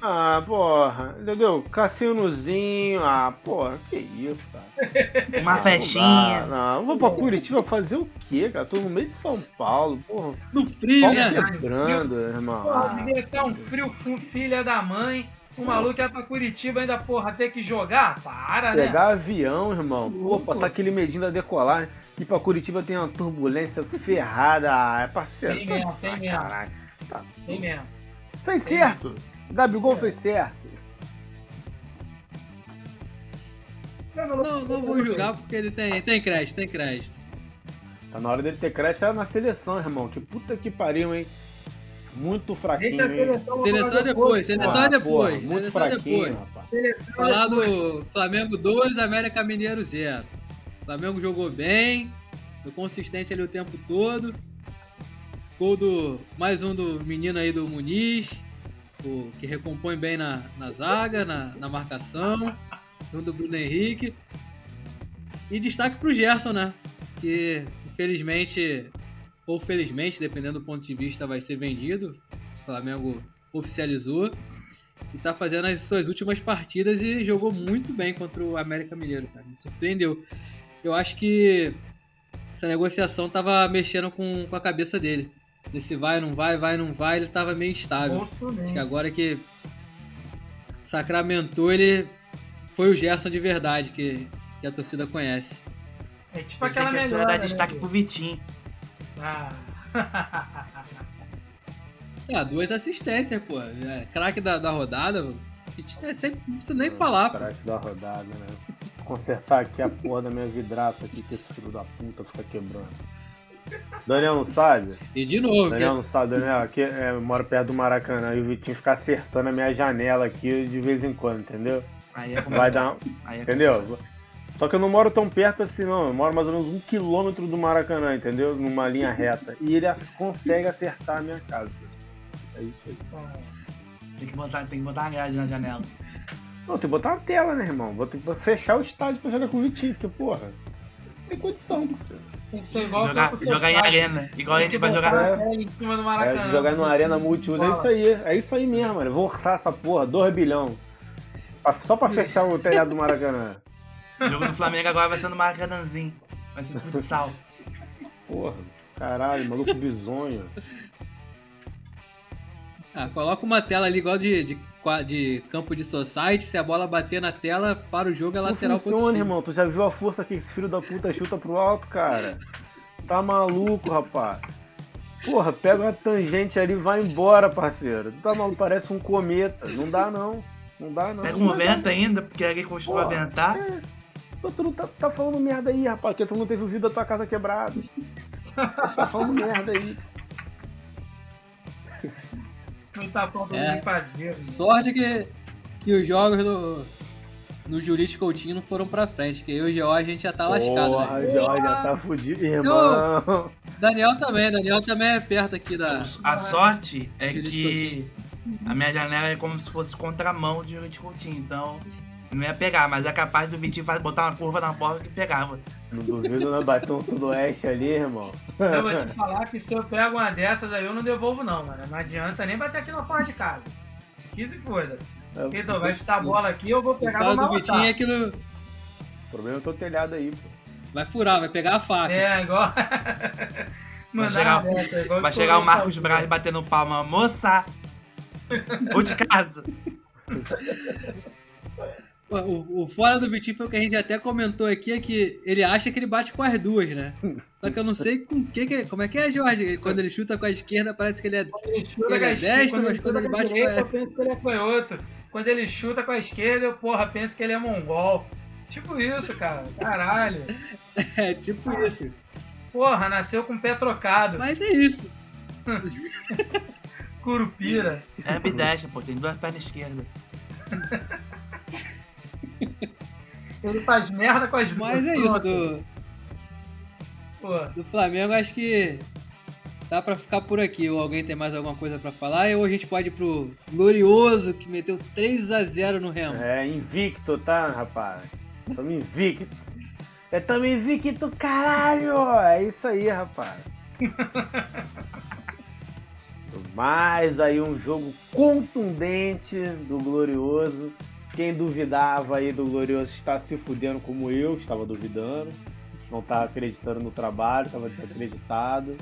Ah, porra, entendeu? Cassinozinho. Ah, porra, que isso, cara. Uma Ah, festinha. Não, não, eu vou pra Curitiba fazer o quê, cara? Tô no meio de São Paulo, porra. No frio, Pau né? quebrando, irmão. Porra, Ah, devia estar um frio filha da mãe. O maluco ia pra Curitiba ainda, porra, ter que jogar? Para, né? Pegar avião, irmão. Pô, passar aquele medinho da decolar. Ir pra Curitiba tem uma turbulência ferrada. Ah, é parceiro. Tem de mesmo, tem mesmo. Tá. Tem mesmo. Fez certo. Gabigol fez certo. Não, não vou julgar porque ele tem, tem crédito, tem crédito. Tá na hora dele ter crédito tá na seleção, irmão. Que puta que pariu, hein? Muito fraquinho, Deixa a hein? seleção. Seleção depois, seleção Ah, é depois. porra, muito seleção é fraquinho, depois. rapaz. Seleção Falar depois. do Flamengo 2, América Mineiro 0. O Flamengo jogou bem, foi consistente ali o tempo todo. Gol do. Mais um do menino aí do Muniz, o, que recompõe bem na, na zaga, na, na marcação. Um do Bruno Henrique. E destaque pro Gerson, né? Que infelizmente, ou felizmente, dependendo do ponto de vista, vai ser vendido. O Flamengo oficializou e tá fazendo as suas últimas partidas e jogou muito bem contra o América Mineiro, cara. Me surpreendeu. Eu acho que essa negociação tava mexendo com, com a cabeça dele. Esse vai, não vai, vai, não vai, ele tava meio instável. Bolso Acho que agora que sacramentou, ele foi o Gerson de verdade que, que a torcida conhece. É tipo Pensei aquela melhor. dar destaque pro Vitinho. Ah. Ah, duas assistências, pô. É, craque da, da rodada. É sempre, não precisa nem falar, pô. Craque da rodada, né? Consertar aqui a porra da minha vidraça aqui, que esse filho da puta fica quebrando. Daniel não sabe? E de novo, Daniel que- não sabe, Daniel, aqui é, eu moro perto do Maracanã e o Vitinho fica acertando a minha janela aqui de vez em quando, entendeu? Aí é Vai dar. Aí é Entendeu? Só que eu não moro tão perto assim, não. Eu moro mais ou menos um quilômetro do Maracanã, entendeu? Numa linha reta. E ele as- consegue acertar a minha casa. É isso aí. Tem que botar, tem que botar uma grade na janela. Não, tem que botar uma tela, né, irmão? Vou ter que fechar o estádio pra jogar com o Vitinho, porque, porra, não tem condição. Tem que ser igual Jogar, jogar em arena. Igual a gente vai jogar. A tela em cima do É, Maracanã. jogar numa arena multiuso, é isso aí. É isso aí mesmo, mano. Vou orçar essa porra, 2 bilhão. Só pra fechar o telhado do Maracanã. O jogo do Flamengo agora vai ser no Maracanãzinho. Vai ser futsal. Porra, caralho, maluco bizonho. Ah, coloca uma tela ali igual de, de, de campo de society. Se a bola bater na tela, para o jogo, é Não lateral funciona, time. irmão. Tu já viu a força que esse filho da puta chuta pro alto, cara? Tá maluco, rapaz. Porra, pega uma tangente ali e vai embora, parceiro. Tu tá maluco, parece um cometa. Não dá, não. Não dá, não. Pega Não um vento ainda, porque alguém continua a ventar. Pô, Tu não tá, tá falando merda aí, rapaz, porque tu não teve o vidro da tua casa quebrado. tá falando merda aí. Não tá pronto É. de fazer. Sorte que, que os jogos do, no Julite Coutinho não foram pra frente, que eu e o Geo a gente já tá lascado, Porra, né? o Jorge já tá fudido, irmão. Daniel também, Daniel também é perto aqui da. A sorte é que a minha janela é como se fosse contramão de de Coutinho, então não ia pegar, mas é capaz do Vitinho botar uma curva na porta que pegava. Não duvido não bater um sudoeste ali, irmão. Eu vou te falar que se eu pego uma dessas aí, eu não devolvo não, mano. Não adianta nem bater aqui na porta de casa. Que se foda. Então, vai chutar a bola aqui, eu vou pegar no do Vitinho é que não- O problema é o teu telhado aí, pô. vai furar, vai pegar a faca. É, igual... Vai Mandar chegar, uma dessa, igual vai chegar o Marcos. Braz batendo palma, moça! Ou de casa. O, o- fora do Vitinho foi o que a gente até comentou aqui, é que ele acha que ele bate com as duas, né? Só que eu não sei com que, que como é que é, Jorge? Quando ele chuta com a esquerda, parece que ele é. Ele chuta Ele com a é esquerda, destro, quando mas ele quando ele com a bate com direita, a- eu penso que ele é canhoto. Quando ele chuta com a esquerda, eu, porra, penso que ele é mongol. Tipo isso, cara. Caralho. É tipo isso. Porra, nasceu com o pé trocado. Mas é isso. Curupira. É ambidestra, pô, tem duas pernas esquerdas. Ele faz merda com as. Mas é isso, do, Pô, do Flamengo, acho que dá pra ficar por aqui. Ou alguém tem mais alguma coisa pra falar? Ou a gente pode ir pro Glorioso, que meteu 3 a 0 no Remo. É invicto, tá, rapaz? Tamo invicto. É tamo invicto, caralho! É isso aí, rapaz. Mais aí um jogo contundente do Glorioso. Quem duvidava aí do Glorioso está se fudendo como eu estava duvidando. Não estava acreditando no trabalho, estava desacreditado.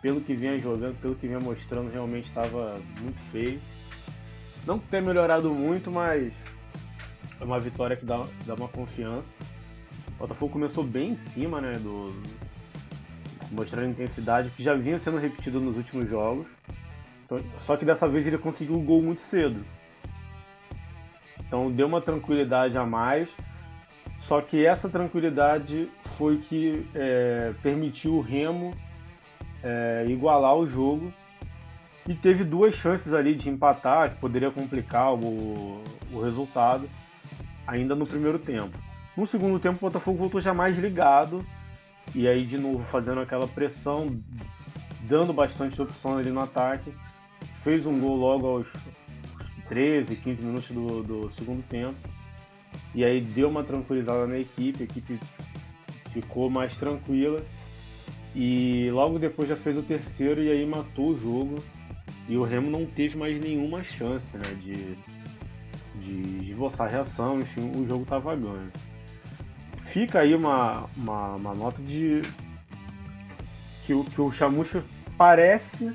Pelo que vinha jogando, pelo que vinha mostrando, realmente estava muito feio. Não que tenha melhorado muito, mas é uma vitória que dá, dá uma confiança. O Botafogo começou bem em cima, né? Do, mostrando intensidade que já vinha sendo repetido nos últimos jogos. Então, só que dessa vez ele conseguiu o gol muito cedo. Então deu uma tranquilidade a mais. Só que essa tranquilidade foi que é, permitiu o Remo é, igualar o jogo e teve duas chances ali de empatar, que poderia complicar o, o resultado, ainda no primeiro tempo. No segundo tempo, o Botafogo voltou já mais ligado, e aí de novo fazendo aquela pressão, dando bastante opção ali no ataque. Fez um gol logo aos 13, 15 minutos do, do segundo tempo. E aí deu uma tranquilizada na equipe, a equipe ficou mais tranquila. E logo depois já fez o terceiro e aí matou o jogo. E o Remo não teve mais nenhuma chance né, de, de esboçar reação, enfim, o jogo estava ganho. Fica aí uma, uma, uma nota de que o, que o Chamucha parece,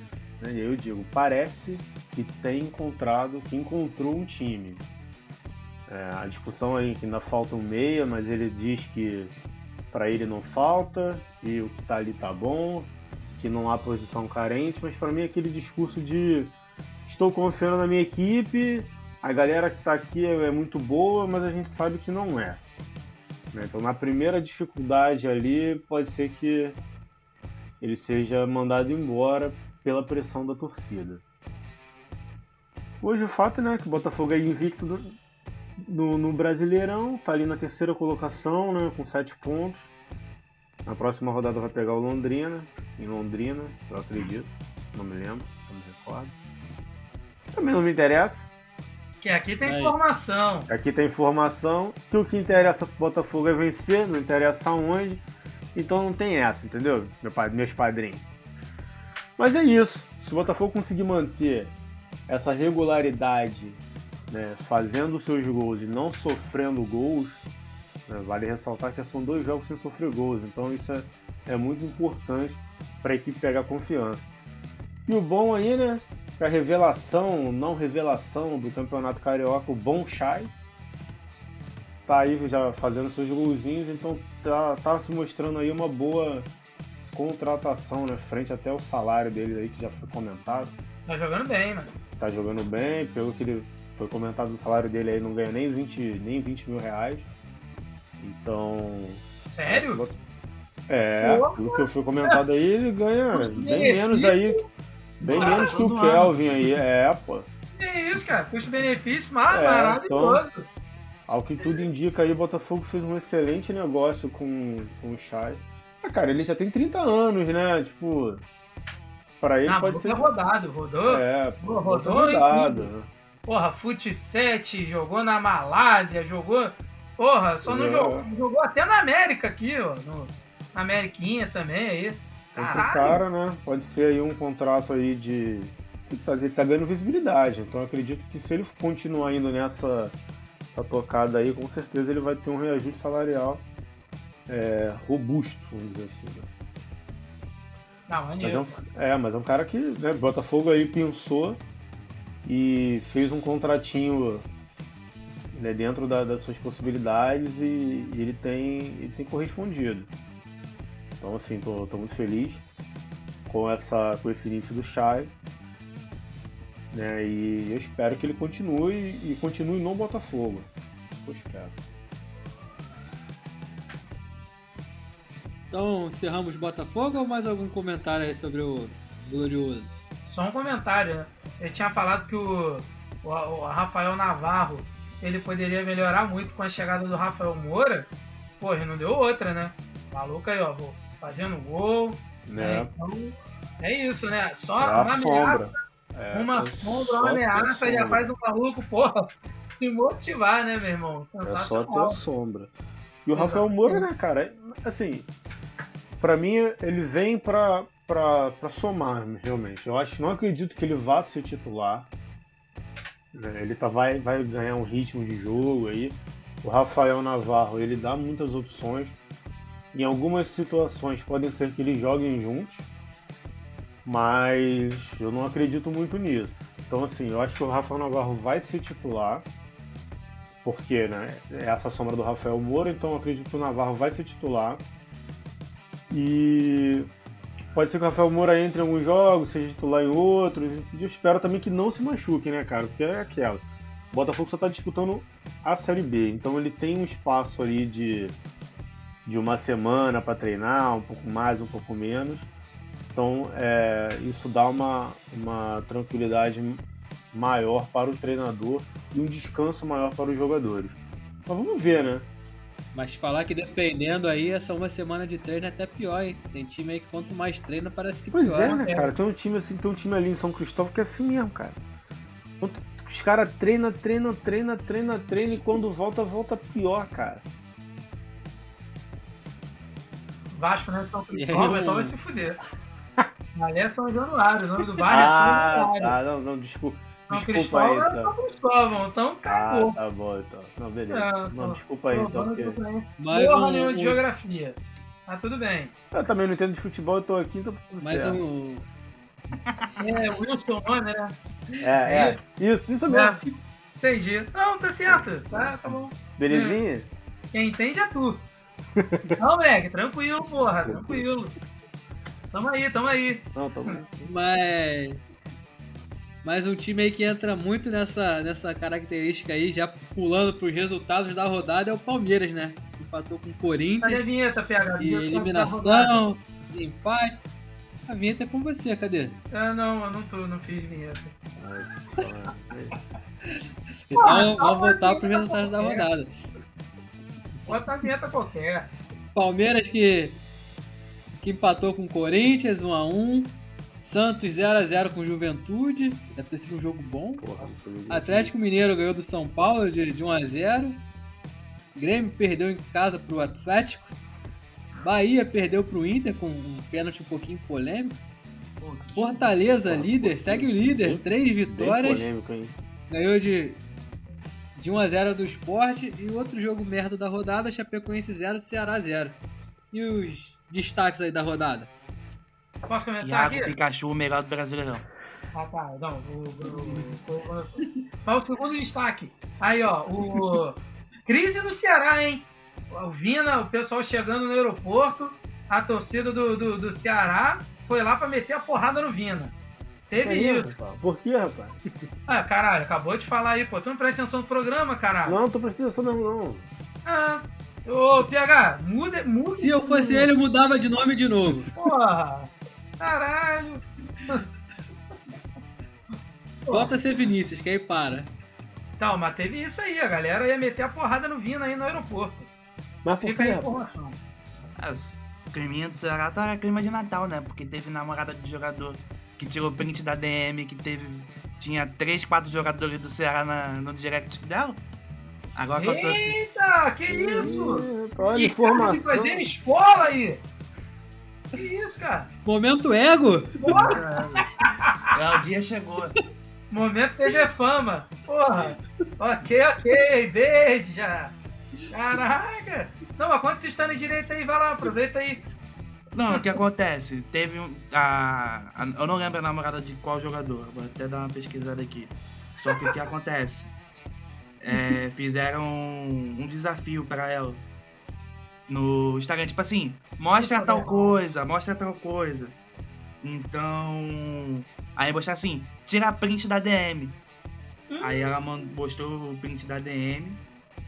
né, eu digo, parece que tem encontrado, que encontrou um time. É, a discussão aí que ainda falta um meia, mas ele diz que para ele não falta e o que tá ali tá bom, que não há posição carente, mas para mim é aquele discurso de estou confiando na minha equipe, a galera que tá aqui é, é muito boa, mas a gente sabe que não é. Né? Então na primeira dificuldade ali pode ser que ele seja mandado embora pela pressão da torcida. Hoje o fato né, que o Botafogo é invicto no, no, no Brasileirão, tá ali na terceira colocação, né, com sete pontos. Na próxima rodada vai pegar o Londrina, em Londrina, eu acredito, não me lembro, não me recordo. Também não me interessa. Que aqui tem informação. Aqui tem informação que o que interessa pro Botafogo é vencer, não interessa aonde. Então não tem essa, entendeu? Meu meus padrinhos. Mas é isso. Se o Botafogo conseguir manter essa regularidade, né, fazendo seus gols e não sofrendo gols, né, vale ressaltar que são dois jogos sem sofrer gols. Então isso é, é muito importante para a equipe pegar confiança. E o bom aí, né? a revelação, não revelação do Campeonato Carioca, o Bom Chai, tá aí já fazendo seus golzinhos, então tá, tá se mostrando aí uma boa contratação, né? Frente até o salário dele aí, que já foi comentado. Tá jogando bem, mano. Tá jogando bem, pelo que ele foi comentado, o salário dele aí não ganha nem 20, nem 20 mil reais. Então. Sério? É, Porra. pelo que foi comentado aí, ele ganha bem menos aí. Bem menos que o Kelvin aí, é, pô. Que isso, cara? Custo-benefício mar- É, maravilhoso. Ao que tudo indica aí, o Botafogo fez um excelente negócio com, com o Chay. Ah, cara, ele já tem 30 anos, né? Tipo, pra ele Não, pode ser. é rodado, rodou. É, Pô, rodou em rodado. né? Porra, Fute 7, jogou na Malásia, jogou. Porra, só não É. jogou. Jogou até na América aqui, ó. No, na Ameriquinha também aí. Outro Caralho. cara, né? Pode ser aí um contrato aí de. tá- Ele tá ganhando visibilidade. Então eu acredito que se ele continuar indo nessa essa tocada aí, com certeza ele vai ter um reajuste salarial é, robusto, vamos dizer assim. né? Não, Mas é, um, é, mas é um cara que, né, Botafogo aí pensou e fez um contratinho né, dentro da- das suas possibilidades e, e ele, tem, ele tem correspondido. Então assim, tô, tô muito feliz com, essa, com esse início do Chay. Né, e eu espero que ele continue e continue no Botafogo. Eu espero. Então, encerramos Botafogo ou mais algum comentário aí sobre o Glorioso? Só um comentário, né? Eu tinha falado que o, o, o Rafael Navarro ele poderia melhorar muito com a chegada do Rafael Moura. Porra, não deu outra, né? Maluco aí, ó, vou fazendo gol. Né? Então, é isso, né? Só É uma ameaça. É, uma sombra, uma ameaça já faz o maluco, porra, se motivar, né, meu irmão? É só ter Sensacional. a sombra. E o Rafael Moura, né, cara, é- assim, pra mim ele vem pra, pra somar, realmente. Eu acho, não acredito que ele vá ser titular. né, Ele tá, vai, vai ganhar um ritmo de jogo aí. O Rafael Navarro, ele dá muitas opções. Em algumas situações podem ser que eles joguem juntos, mas eu não acredito muito nisso. Então, assim, eu acho que o Rafael Navarro vai ser titular porque né, é essa sombra do Rafael Moura, então eu acredito que o Navarro vai ser titular. E pode ser que o Rafael Moura entre em alguns jogos, seja titular em outros. E eu espero também que não se machuque, né, cara? Porque é aquela. O Botafogo só tá disputando a Série B, então ele tem um espaço ali de, de uma semana para treinar, um pouco mais, um pouco menos. Então é, isso dá uma, uma tranquilidade maior para o treinador e um descanso maior para os jogadores. Mas vamos ver, né? Mas falar que dependendo aí, essa uma semana de treino é até pior, hein? Tem time aí que quanto mais treino parece que Pois pior. é, né, é. cara? Tem um time assim, tem um time ali em São Cristóvão que é assim mesmo, cara. Os caras treinam, treinam, treinam, treinam, treinam e quando volta, volta pior, cara. Vasco não é São Cristóvão, aí, então vai se fuder. Ali é São Januário, o nome do bairro é São Ah, Januário. tá, não, não, desculpa. São Desculpa Cristóvão aí, é então. São Cristóvão, então Ah, cagou. tá bom, então. Não, beleza. É, não, tô- desculpa aí, então, porque... eu conheço Mais porra um- nenhuma de um- geografia. Mas tudo bem. Eu também não entendo de futebol, eu tô aqui, então tá Mais certo. um. É, Wilson o nome, né? É, é, Isso. isso, isso mesmo. É, entendi. Não, tá certo. Tá, tá bom. Belezinha? Quem entende é tu. Não, moleque, tranquilo, porra, tranquilo. Tamo aí, tamo aí. Não, tá bom. Mas. Mais um time aí que entra muito nessa, nessa característica aí, já pulando pros resultados da rodada, é o Palmeiras, né? Empatou com o Cadê a Corinthians. vinheta, PH? E rodada. eliminação, empate. A vinheta é com você, cadê? Ah, não, eu não, tô, não fiz vinheta. Então Porra, vamos voltar pro vinheta resultado da rodada. Bota a vinheta qualquer. Palmeiras que, que empatou com o Corinthians 1x1. Santos 0x0 com Juventude. Deve ter sido um jogo bom. Porra, Atlético Mineiro ganhou do São Paulo de, de 1x0. Grêmio perdeu em casa pro Atlético. Bahia perdeu pro Inter com um pênalti um pouquinho polêmico. Fortaleza, líder, segue o líder, Bem- três vitórias. polêmico, hein? Ganhou de, de 1x0 do Sport. E o outro jogo merda da rodada, Chapecoense 0, Ceará 0. E os destaques aí da rodada? Posso começar Iago aqui? Pikachu, o melhor do Brasileirão. Ah, tá. Não, o, o, o, Mas o segundo destaque. Aí, ó, o. Crise no Ceará, hein? O Vina, o pessoal chegando no aeroporto, a torcida do, do, do Ceará foi lá pra meter a porrada no Vina. Teve É isso. Por quê, rapaz? Ah, caralho, acabou de falar aí, pô. Tu não presta atenção no programa, caralho. Não, tô prestando atenção mesmo, não. Ah. Ô, PH, muda, muda. Se eu fosse ele, eu mudava de nome de novo. Porra! Caralho! Volta a ser Vinícius, que aí para. Então, mas teve isso aí, a galera ia meter a porrada no Vina aí no aeroporto. Mas por Fica quê, aí a informação. As climinha do Ceará tá clima de Natal, né? Porque teve namorada de jogador que tirou print da DM, que teve. Tinha 3, 4 jogadores do Ceará na- no direct dela. Agora que eu assim. Eita, que isso? Olha Que cara de informação. fazer escola aí! Que isso, cara? Momento ego! É, o dia chegou. Momento TV Fama. Porra. Ok, ok, beija. Caraca. Não, mas quando vocês estão em direito aí, vai lá, aproveita aí. Não, o que acontece? Teve um. A, a- eu não lembro a namorada de qual jogador, vou até dar uma pesquisada aqui. Só que o que acontece? É, fizeram um desafio pra ela no Instagram, tipo assim, mostra tal coisa, mostra tal coisa. Então. Aí mostrar assim, tira a print da DM. Aí ela man- mostrou o print da DM.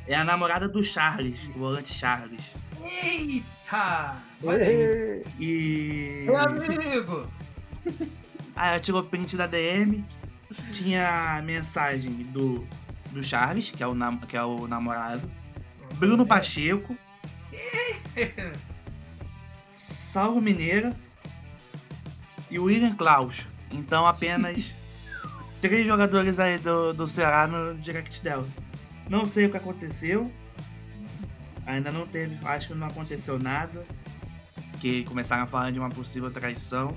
É a namorada do Charles, o volante Charles. Eita! Ei, E. Meu amigo! Aí ela tirou print da DM, tinha a mensagem do, do Charles, que é, o nam- que é o namorado, Bruno Pacheco, Saulo Mineira e o William Klaus. Então apenas três jogadores aí do, do Ceará no direct dela. Não sei o que aconteceu. Ainda não teve, acho que não aconteceu nada. Que começaram a falar de uma possível traição.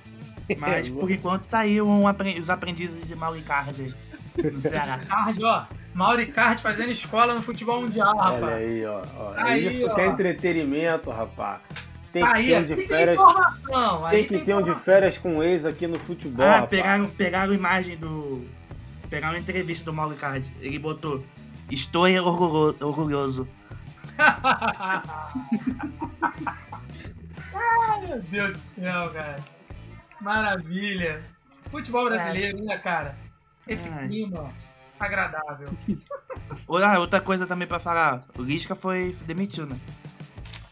Mas por enquanto tá aí um os aprendizes de Mauricardi no Ceará. Card, ó. Mauri Card fazendo escola no futebol mundial, Olha rapaz. aí, ó. ó. É Aí, isso ó. que é entretenimento, rapaz. Tem que Aí, ter um de tem férias. aí Tem que ter um de férias com ex aqui no futebol. Ah, rapaz. pegaram, pegaram imagem do. Pegaram a entrevista do Mauricardi. Ele botou. Estou orgulho- orgulhoso. Ai, meu Deus do céu, cara. Maravilha. Futebol brasileiro, né, cara? Esse Ai. clima ó, agradável. Ah, outra coisa também pra falar. O Lisca foi. se demitiu, né?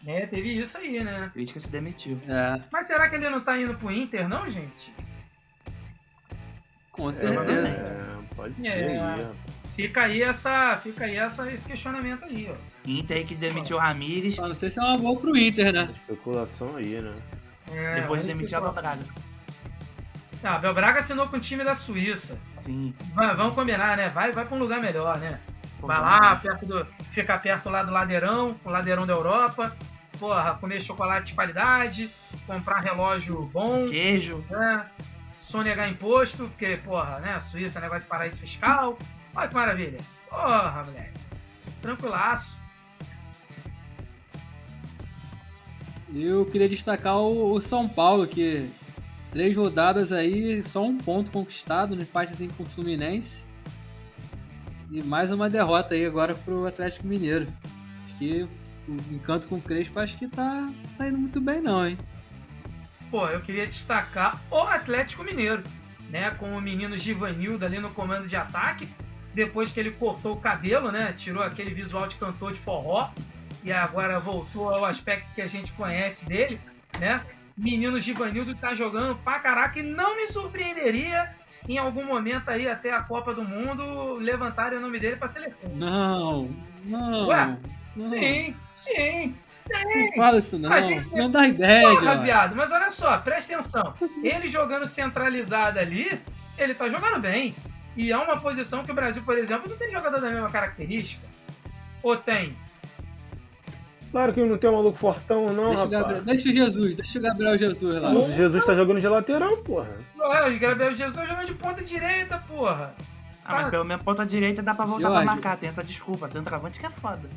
É, teve isso aí, né? O Lisca se demitiu. É, Mas será que ele não tá indo pro Inter, não, gente? com É, certeza. é, pode ser É. Fica aí essa, fica aí essa, esse questionamento aí, ó. Inter aí que demitiu o Ramires. Só não sei se é uma boa pro Inter, né? Especulação aí, né? É, Depois demitiu a Braga. Ah, Abel Braga assinou com o time da Suíça. Sim. Vai- vamos combinar, né? Vai, vai pra um lugar melhor, né? Pô, Vai lá, perto do. Fica perto lá do ladeirão, o ladeirão da Europa. Porra, comer chocolate de qualidade, comprar relógio bom, Queijo. né? Sonegar imposto, porque, porra, né? Suíça é negócio de paraíso fiscal. Olha que maravilha. Porra, moleque. Tranquilaço. Eu queria destacar o, o São Paulo, que três rodadas aí, só um ponto conquistado no empatezinho com o Fluminense. E mais uma derrota aí agora pro Atlético Mineiro. Acho que o encanto com o Crespo acho que tá, tá indo muito bem não, hein? Pô, eu queria destacar o Atlético Mineiro, né? Com o menino Givanildo ali no comando de ataque. Depois que ele cortou o cabelo, né? Tirou aquele visual de cantor de forró. E agora voltou ao aspecto que a gente conhece dele, né? Menino Givanildo tá jogando pra caraca e não me surpreenderia em algum momento aí até a Copa do Mundo levantarem o nome dele pra seleção. Não, não. Ué? não. Sim, sim, sim. Não fala isso não. A gente- Não dá ideia, Porra, viado, mas olha só, presta atenção. Ele jogando centralizado ali, ele tá jogando bem. E é uma posição que o Brasil, por exemplo, não tem jogador da mesma característica. Ou tem? Claro que não tem um maluco fortão, não, Deixa o, rapaz. Gabriel, deixa o Jesus, deixa o Gabriel Jesus lá. O Jesus tá jogando de lateral, porra. Ué, o Gabriel Jesus tá jogando de ponta direita, porra. Ah, mas pelo menos ponta direita dá pra voltar Jorge. pra marcar. Tem essa desculpa. Centroavante que é foda.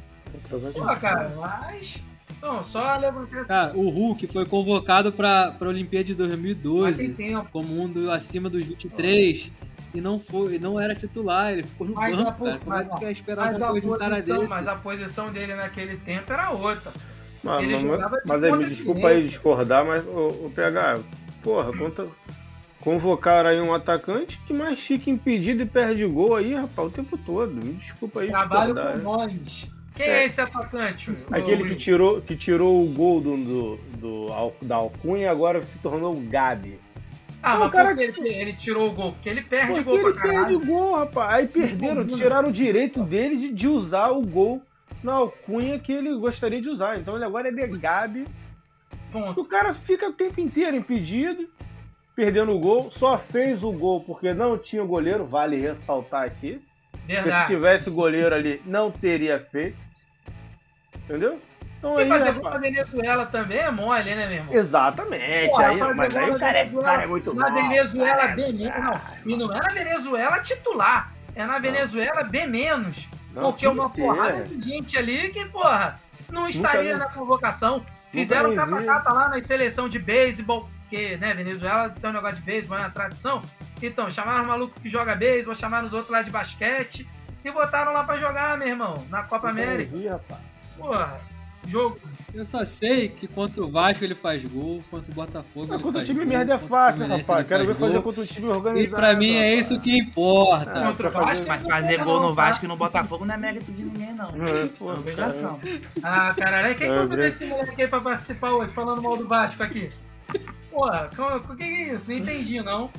Pô, cara, mas. Então, só levantar essa. Cara, o Hulk foi convocado pra, pra Olimpíada de Mas tem 2012 tempo. como um do, acima dos 23 e não foi, e não era titular, ele ficou no Mas a banco, po- cara. Como é mas que você quer esperar Mas uma a, posição, mas a posição dele naquele tempo era outra. Mas, Ele mas, jogava de mas aí, me desculpa aí discordar, mas o, PH, porra, conta, convocaram aí um atacante que mais fica impedido e perde gol aí, rapaz, o tempo todo. Me desculpa aí Trabalho com nomes. Quem é, É. esse atacante? Aquele que tirou, que tirou o gol do, do, do da Alcunha e agora se tornou o Gabi. Ah, Não, mas o cara por que ele, ele tirou o gol? Porque ele perde Porque gol ele pra caralho. perde gol, rapaz. Aí perderam, tiraram o direito dele de, de usar o gol na alcunha que ele gostaria de usar. Então ele agora é de Gabi. Ponto. O cara fica o tempo inteiro impedido, perdendo o gol. Só fez o gol porque não tinha goleiro, vale ressaltar aqui. Porque se Verdade. tivesse goleiro ali, não teria feito. Entendeu? Então E aí, fazer gol na. Venezuela também é mole, né, meu irmão? Exatamente. Porra, aí, mas aí na o cara é, Venezuela- cara é muito Na bom, Venezuela cara. B menos. Não, e não é na Venezuela titular. É na Venezuela B menos. Não, Porque uma ser. porrada de gente ali que, porra, não estaria nem- na convocação. Fizeram cata-cata lá na seleção de beisebol, que, né, Venezuela tem um negócio de beisebol, é uma tradição. Então, chamaram os malucos que joga beisebol, chamaram os outros lá de basquete e botaram lá pra jogar, meu irmão, na Copa Nunca América. vi, rapaz. Porra, jogo. Eu só sei que contra o Vasco ele faz gol, contra o Botafogo Não, ele contra o faz time gol, merda é o fácil, Fluminense rapaz. Quero ver faz fazer contra o time E organizado. pra mim é rapaz. isso que importa. É, Contra o Vasco, Mas fazer tem gol no tá? Vasco e no Botafogo não é mérito de ninguém, não. É, pô, É obrigação. Ah, caralho, quem É, convidou esse moleque aí pra participar hoje, falando mal do Vasco aqui? Porra, o que é isso? Não entendi, não.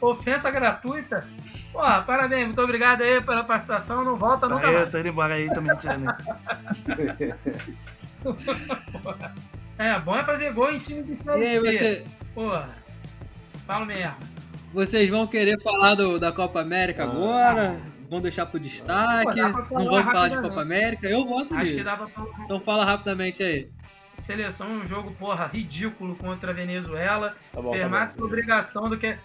Ofensa gratuita? Porra, parabéns, muito obrigado aí pela participação, não volta nunca Aí, eu tô indo embora aí, tô mentindo. É, bom é fazer gol em time de aí, C. você, Porra, falo mesmo. vocês vão querer falar do- da Copa América Ah. agora? Vão deixar pro destaque? Pô, não vão falar de. Copa América? Eu voto Acho nisso. que dava pra. Então fala rapidamente aí. Seleção, um jogo, porra, ridículo contra a Venezuela. Tá bom, tá bom. que obrigação do que.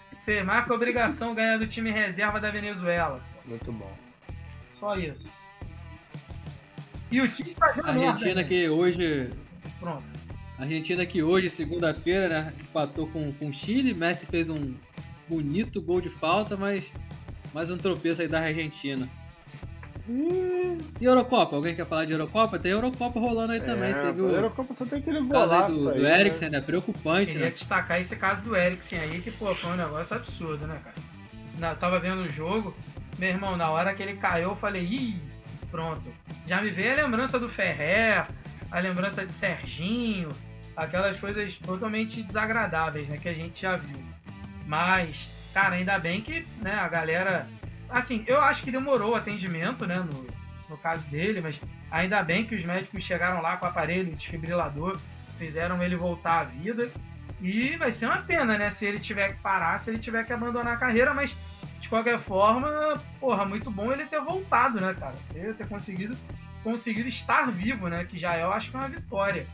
Mais que obrigação ganhar do time reserva da Venezuela. Muito bom. Só isso. E o time fazendo A merda. Argentina né? que hoje. Pronto. A Argentina que hoje, segunda-feira, né? Empatou com, com o Chile. Messi fez um bonito gol de falta, mas mais um tropeço aí da Argentina. E Eurocopa? Alguém quer falar de Eurocopa? Tem Eurocopa rolando aí também. É, Teve a o Eurocopa só tem aquele caso aí golaço do, aí, do né? Eriksen, né? Preocupante, Queria né? destacar esse caso do Eriksen aí, que, pô, foi um negócio absurdo, né, cara? Na, tava vendo o jogo, meu irmão, na hora que ele caiu, eu falei, ih, pronto. Já me veio a lembrança do Ferrer, a lembrança de Serginho, aquelas coisas totalmente desagradáveis, né, que a gente já viu. Mas, cara, ainda bem que, né, a galera. Assim, eu acho que demorou o atendimento, né, no, no caso dele, mas ainda bem que os médicos chegaram lá com o aparelho desfibrilador, fizeram ele voltar à vida. E vai ser uma pena, né, se ele tiver que parar, se ele tiver que abandonar a carreira, mas de qualquer forma, porra, muito bom ele ter voltado, né, cara? Ele ter conseguido, conseguido estar vivo, né, que já eu acho que é uma vitória.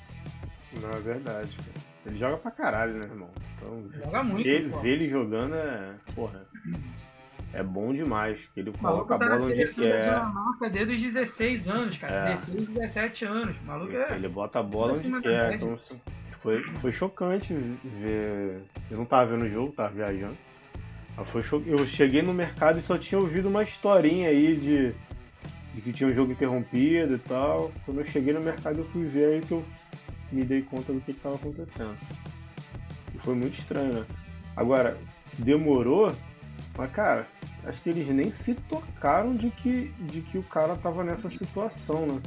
Não, é verdade. cara. Ele joga pra caralho, né, irmão? Então, Joga muito, ele, ver ele jogando é. Porra. É bom demais. Ele O maluco tá na onde seleção da. Dinamarca desde os 16 anos, cara. É. 16, 17 anos. O maluco é. Ele bota a bola onde quer. média. Então, assim, foi, foi chocante ver. Eu não tava vendo o jogo, tava viajando. Foi. Eu cheguei no mercado e só tinha ouvido uma historinha aí de, de que tinha um jogo interrompido e tal. Quando eu cheguei no mercado eu fui ver aí que eu me dei conta do que estava acontecendo. E foi muito estranho, né? Agora, demorou, mas cara, acho que eles nem se tocaram de que, de que o cara tava nessa situação, né?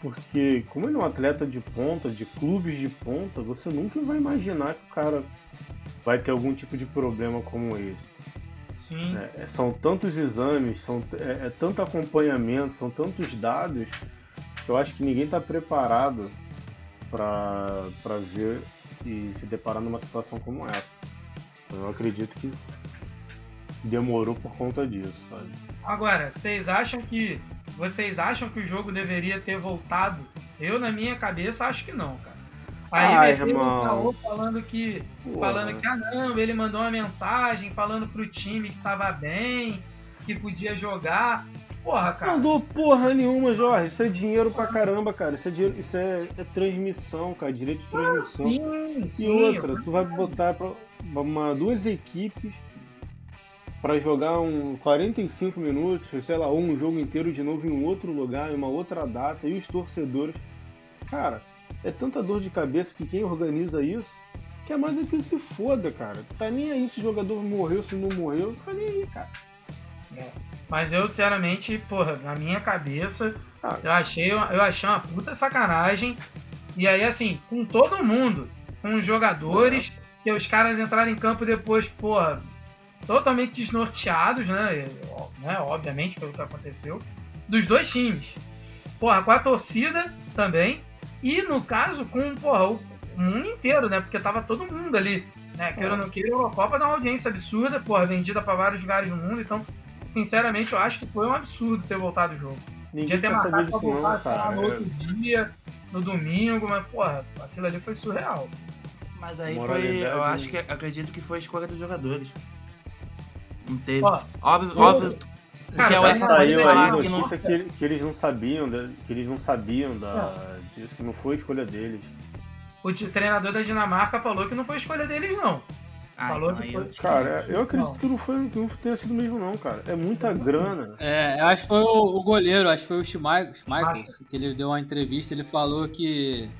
porque como ele é um atleta de ponta, de clubes de ponta, você nunca vai imaginar que o cara vai ter algum tipo de problema como esse. Sim. É, são tantos exames, são, é, é tanto acompanhamento, são tantos dados que eu acho que ninguém está preparado para ver e se deparar numa situação como essa. Eu acredito que demorou por conta disso, sabe? Agora, vocês acham que vocês acham que o jogo deveria ter voltado? Eu na minha cabeça acho que não, cara. Aí Ai, meteu um irmão. caô falando que Porra. falando que ah não, ele mandou uma mensagem falando pro time que tava bem, que podia jogar. Porra, cara. Não dou porra nenhuma, Jorge. Isso é dinheiro pra caramba, cara. Isso é, dinheiro, isso é, é transmissão, cara. Direito de transmissão. Sim, E sim. outra, tu vai botar pra uma, duas equipes pra jogar um 45 minutos, sei lá, ou um jogo inteiro de novo em um outro lugar, em uma outra data, e os torcedores. Cara, é tanta dor de cabeça que quem organiza isso quer mais é que se foda, cara. Tá nem aí se o jogador morreu, se não morreu, tá nem aí, cara. Mas eu, sinceramente, porra, na minha cabeça, Ah. eu achei, eu achei uma puta sacanagem. E aí, assim, com todo mundo, com os jogadores, que os caras entraram em campo depois, porra, totalmente desnorteados, né? Ó, né? Obviamente, pelo que aconteceu. Dos dois times. Porra, com a torcida também. E no caso, com, porra, o mundo inteiro, né? Porque tava todo mundo ali. Né? Queira ou não queira, a Eurocopa dá uma audiência absurda, porra, vendida pra vários lugares do mundo, então sinceramente, eu acho que foi um absurdo ter voltado o jogo. Ninguém Podia ter marcado pra não, voltar lá, cara. no outro dia, no domingo, mas, porra, aquilo ali foi surreal. Mas aí Moralidade, foi. Eu né? acho que acredito que foi a escolha dos jogadores. Não teve. Ó, óbvio, o- óbvio. Cara, Porque a UEFA Saiu aí que notícia não. que, que eles não sabiam, da- que eles não sabiam da, disso, que não foi escolha deles. O treinador da Dinamarca falou que não foi escolha deles, não. Ah, falou então que foi-. Cara, eu acredito Não. que não, foi, que não tenha sido mesmo não, cara. É muita grana. É, eu acho que foi o, o goleiro, acho que foi o Schmeichel, Schmeichel. Que ele deu uma entrevista, ele falou que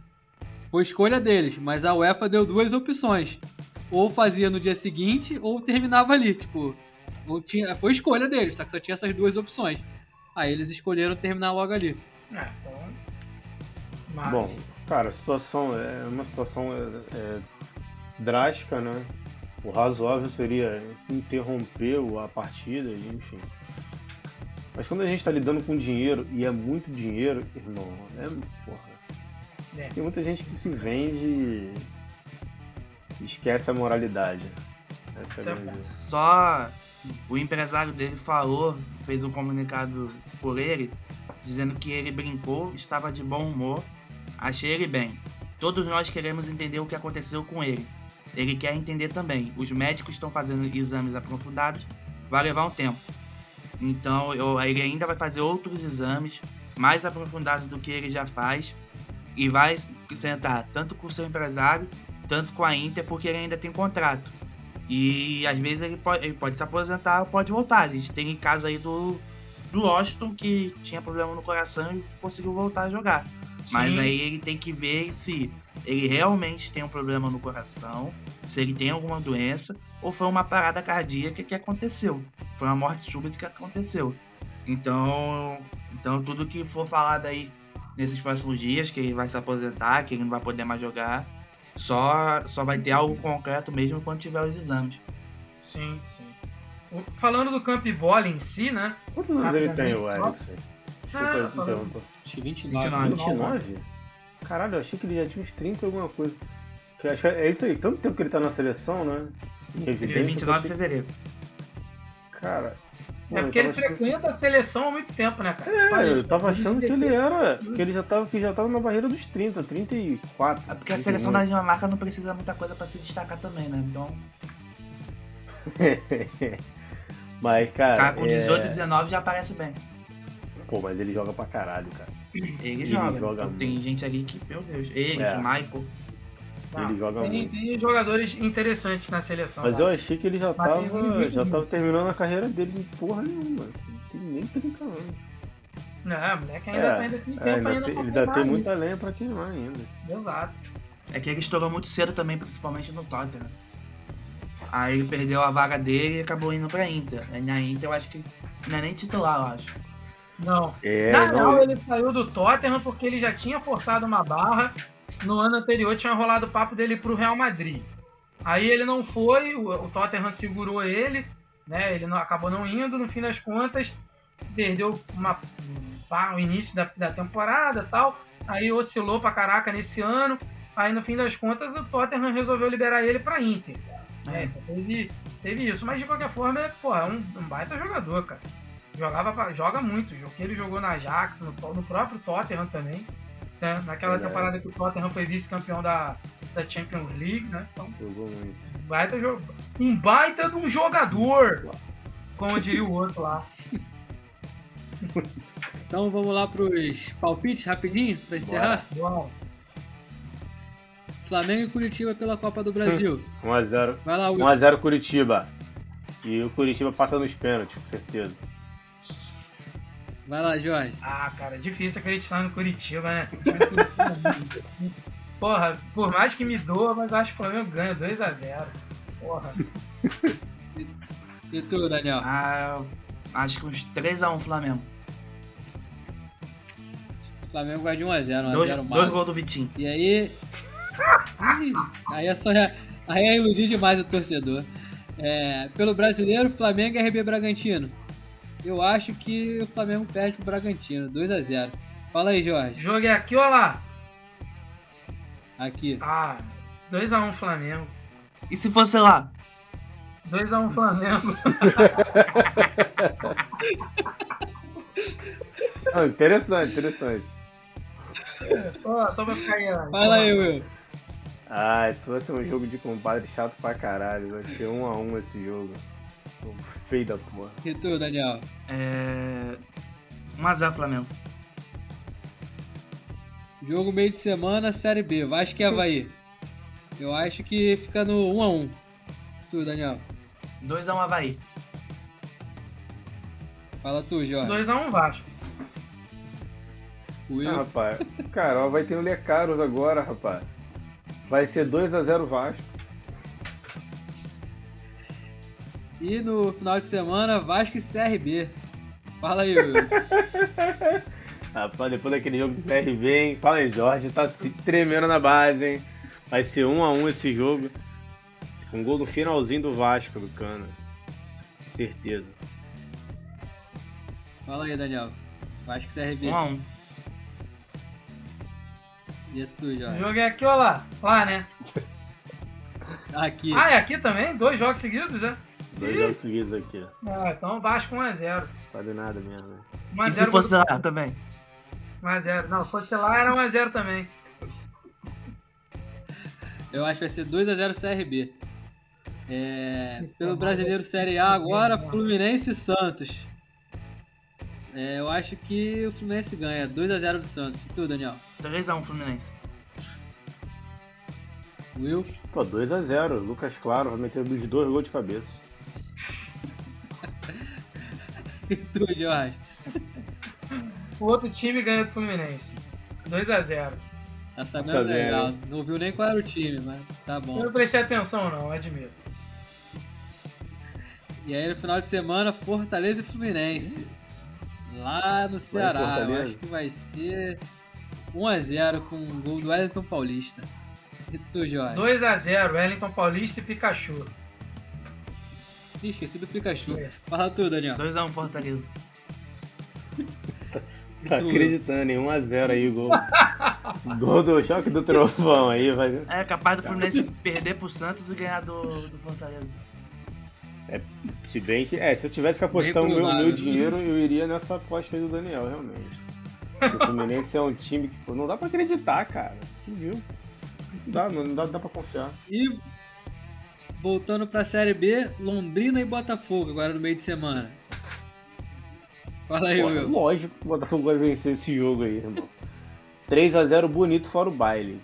foi escolha deles, mas a UEFA deu duas opções. Ou fazia no dia seguinte, ou terminava ali, tipo, tinha, foi escolha deles, só que só tinha essas duas opções. Aí eles escolheram terminar logo ali. É, então. Mas, Bom, cara, a situação é uma situação é, é drástica, né? O razoável seria interromper a partida, enfim. Mas quando a gente tá lidando com dinheiro, e é muito dinheiro, irmão, é porra. É. Tem muita gente que se vende e esquece a moralidade. Essa é Só o empresário dele falou, fez um comunicado por ele, dizendo que ele brincou, estava de bom humor, achei ele bem. Todos nós queremos entender o que aconteceu com ele. Ele quer entender também. Os médicos estão fazendo exames aprofundados, vai levar um tempo. Então eu- ele ainda vai fazer outros exames mais aprofundados do que ele já faz e vai sentar tanto com o seu empresário, tanto com a Inter, porque ele ainda tem contrato. E às vezes ele pode, ele pode se aposentar ou pode voltar. A gente tem caso aí do, do Washington que tinha problema no coração e conseguiu voltar a jogar. Mas aí ele tem que ver se ele realmente tem um problema no coração, se ele tem alguma doença, ou foi uma parada cardíaca que aconteceu. Foi uma morte súbita que aconteceu. Então, então tudo que for falado aí nesses próximos dias, que ele vai se aposentar, que ele não vai poder mais jogar, só, só vai ter algo concreto mesmo quando tiver os exames. sim, sim. O- Falando do camp bola em si, né? Quantos anos ele tem, o Erickson? Ah, Desculpa, falando- interromper. Acho que 29. 29. 29? Caralho, eu achei que ele já tinha uns 30 e alguma coisa. Que acho que É isso aí, tanto tempo que ele tá na seleção, né? Ele é evidência, 29 de fevereiro. Cara. É mano, porque eu ele tava achando- frequenta a seleção há muito tempo, né, cara? É, eu tava achando que ele 16. era. Que ele já tava, que já tava na barreira dos 30, 34. É porque a seleção da 31. Dinamarca não precisa muita coisa pra se destacar também, né? Então, Mas, o cara. cara com é- 18, 19 já aparece bem. Pô, mas ele joga pra caralho, cara. Ele, Ele joga. joga tem muito. gente ali que, meu Deus, ele, É. Michael. Ah, ele joga tem, muito. tem jogadores interessantes na seleção. Mas lá. eu achei que ele já Mas tem tava. limite Já tava terminando a carreira dele de porra nenhuma. Não tem nem 30 anos. Não, moleque ainda, É, ainda tem É, tempo ainda ainda tem- pra ele ainda tem muita lenha pra queimar ainda. Exato. É que ele estourou muito cedo também, principalmente no Tottenham. Aí ele perdeu a vaga dele e acabou indo pra Inter. Aí na Inter eu acho que não é nem titular, eu acho. Não. É, Na não, real, ele saiu do Tottenham porque ele já tinha forçado uma barra. No ano anterior tinha rolado o papo dele pro Real Madrid. Aí ele não foi, o, Tottenham segurou ele, né? Ele não, acabou não indo, no fim das contas, perdeu uma, pá, o início da, da temporada tal. Aí oscilou pra caraca nesse ano. Aí no fim das contas o Tottenham resolveu liberar ele pra Inter. É, então teve, teve isso. Mas de qualquer forma, é, porra, é um, um baita jogador, cara. Jogava pra- joga muito. O que ele jogou na Ajax, no, no próprio Tottenham também. né? Naquela Verdade. temporada que o Tottenham foi vice-campeão da, da Champions League, né? Então, Jogou muito. um baita, um baita de um jogador. Como diria o outro lá. Então vamos lá pros palpites rapidinho pra encerrar. Bom, Flamengo e Curitiba pela Copa do Brasil. 1x0. Vai lá, Will. 1x0 Curitiba. E o Curitiba passa nos pênaltis, com certeza. Vai lá, Jorge. Ah, cara, difícil acreditar no Curitiba, né? O é Porra, por mais que me doa, mas acho que o Flamengo ganha 2x0. Porra. E tu, Daniel? Ah, acho que uns 3x1 Flamengo. Flamengo vai de 1x0, Dois, 1x0 dois Mago. gols do Vitinho. E aí. Aí é só. Aí é iludir demais o torcedor. É, pelo brasileiro, Flamengo e RB Bragantino. Eu acho que o Flamengo perde pro Bragantino, 2x0. Fala aí, Jorge. Jogo é aqui, ó lá. Aqui. Ah, 2x1 Flamengo. E se fosse lá? 2x1 Flamengo. Ah, interessante, interessante. É, só, só pra ficar aí. Fala aí, Will. Ah, se fosse um jogo de compadre chato pra caralho, vai ser 1x1 esse jogo. Feio da porra. E tu, Daniel? É. 1x0 Flamengo. Jogo meio de semana, Série B. Vasco e Havaí. Eu acho que fica no 1x1. Tu, Daniel. 2x1 Havaí. Fala tu, Jorge. 2x1 Vasco. Ah, Will. rapaz, Carol vai ter o Lecaros agora, rapaz. Vai ser 2x0 Vasco. E no final de semana, Vasco e CRB. Fala aí, Will. Rapaz, depois daquele jogo do CRB, hein? Fala aí, Jorge, tá se tremendo na base, hein? Vai ser 1x1 esse jogo. Com gol no finalzinho do Vasco, do Cana. Certeza. Fala aí, Daniel. Vasco e CRB. 1x1. E é tu, O Jorge. jogo é aqui, ó lá. Lá, né? Aqui. Ah, é aqui também? Dois jogos seguidos, é? Dois jogos seguidos aqui. Ah, então Vasco 1x0. Sabe nada mesmo, né? 1x0 E se fosse lá também? 1x0. Não, se fosse lá era 1x0 também. Eu acho que vai ser 2x0 CRB. É, pelo brasileiro Série A agora, mal. Fluminense e Santos. É, eu acho que o Fluminense ganha. 2x0 do Santos. E tu, Daniel? 3x1 Fluminense. Will? Pô, 2x0. Lucas Claro vai meter dos dois gols de cabeça. E tu, Jorge? O outro time ganha do Fluminense. 2x0. Tá sabendo sabendo, legal. Não viu nem qual era o time, mas tá Eu bom. não prestei atenção não, admito. E aí no final de semana, Fortaleza e Fluminense. Lá no Ceará. Eu acho que vai ser 1x0 com o gol do Wellington Paulista. E tu, Jorge? 2x0, Wellington Paulista e Pikachu. Ih, esqueci do Pikachu. É. Fala tu, Daniel. 2x1 Fortaleza. Tá acreditando em 1x0 aí, gol. gol do choque do trovão aí, vai. É capaz do Fluminense perder pro Santos e ganhar do, do Fortaleza. Se bem que. É, se eu tivesse que apostar o meu, meu dinheiro, eu iria nessa aposta aí do Daniel, realmente. Porque o Fluminense é um time que pô, não dá pra acreditar, cara. Você viu? Não dá, não dá, não dá pra confiar. E voltando pra Série B, Londrina e Botafogo, agora no meio de semana. Fala aí, Pô, Will. lógico que o Botafogo vai vencer esse jogo aí, irmão. 3x0 bonito fora o baile.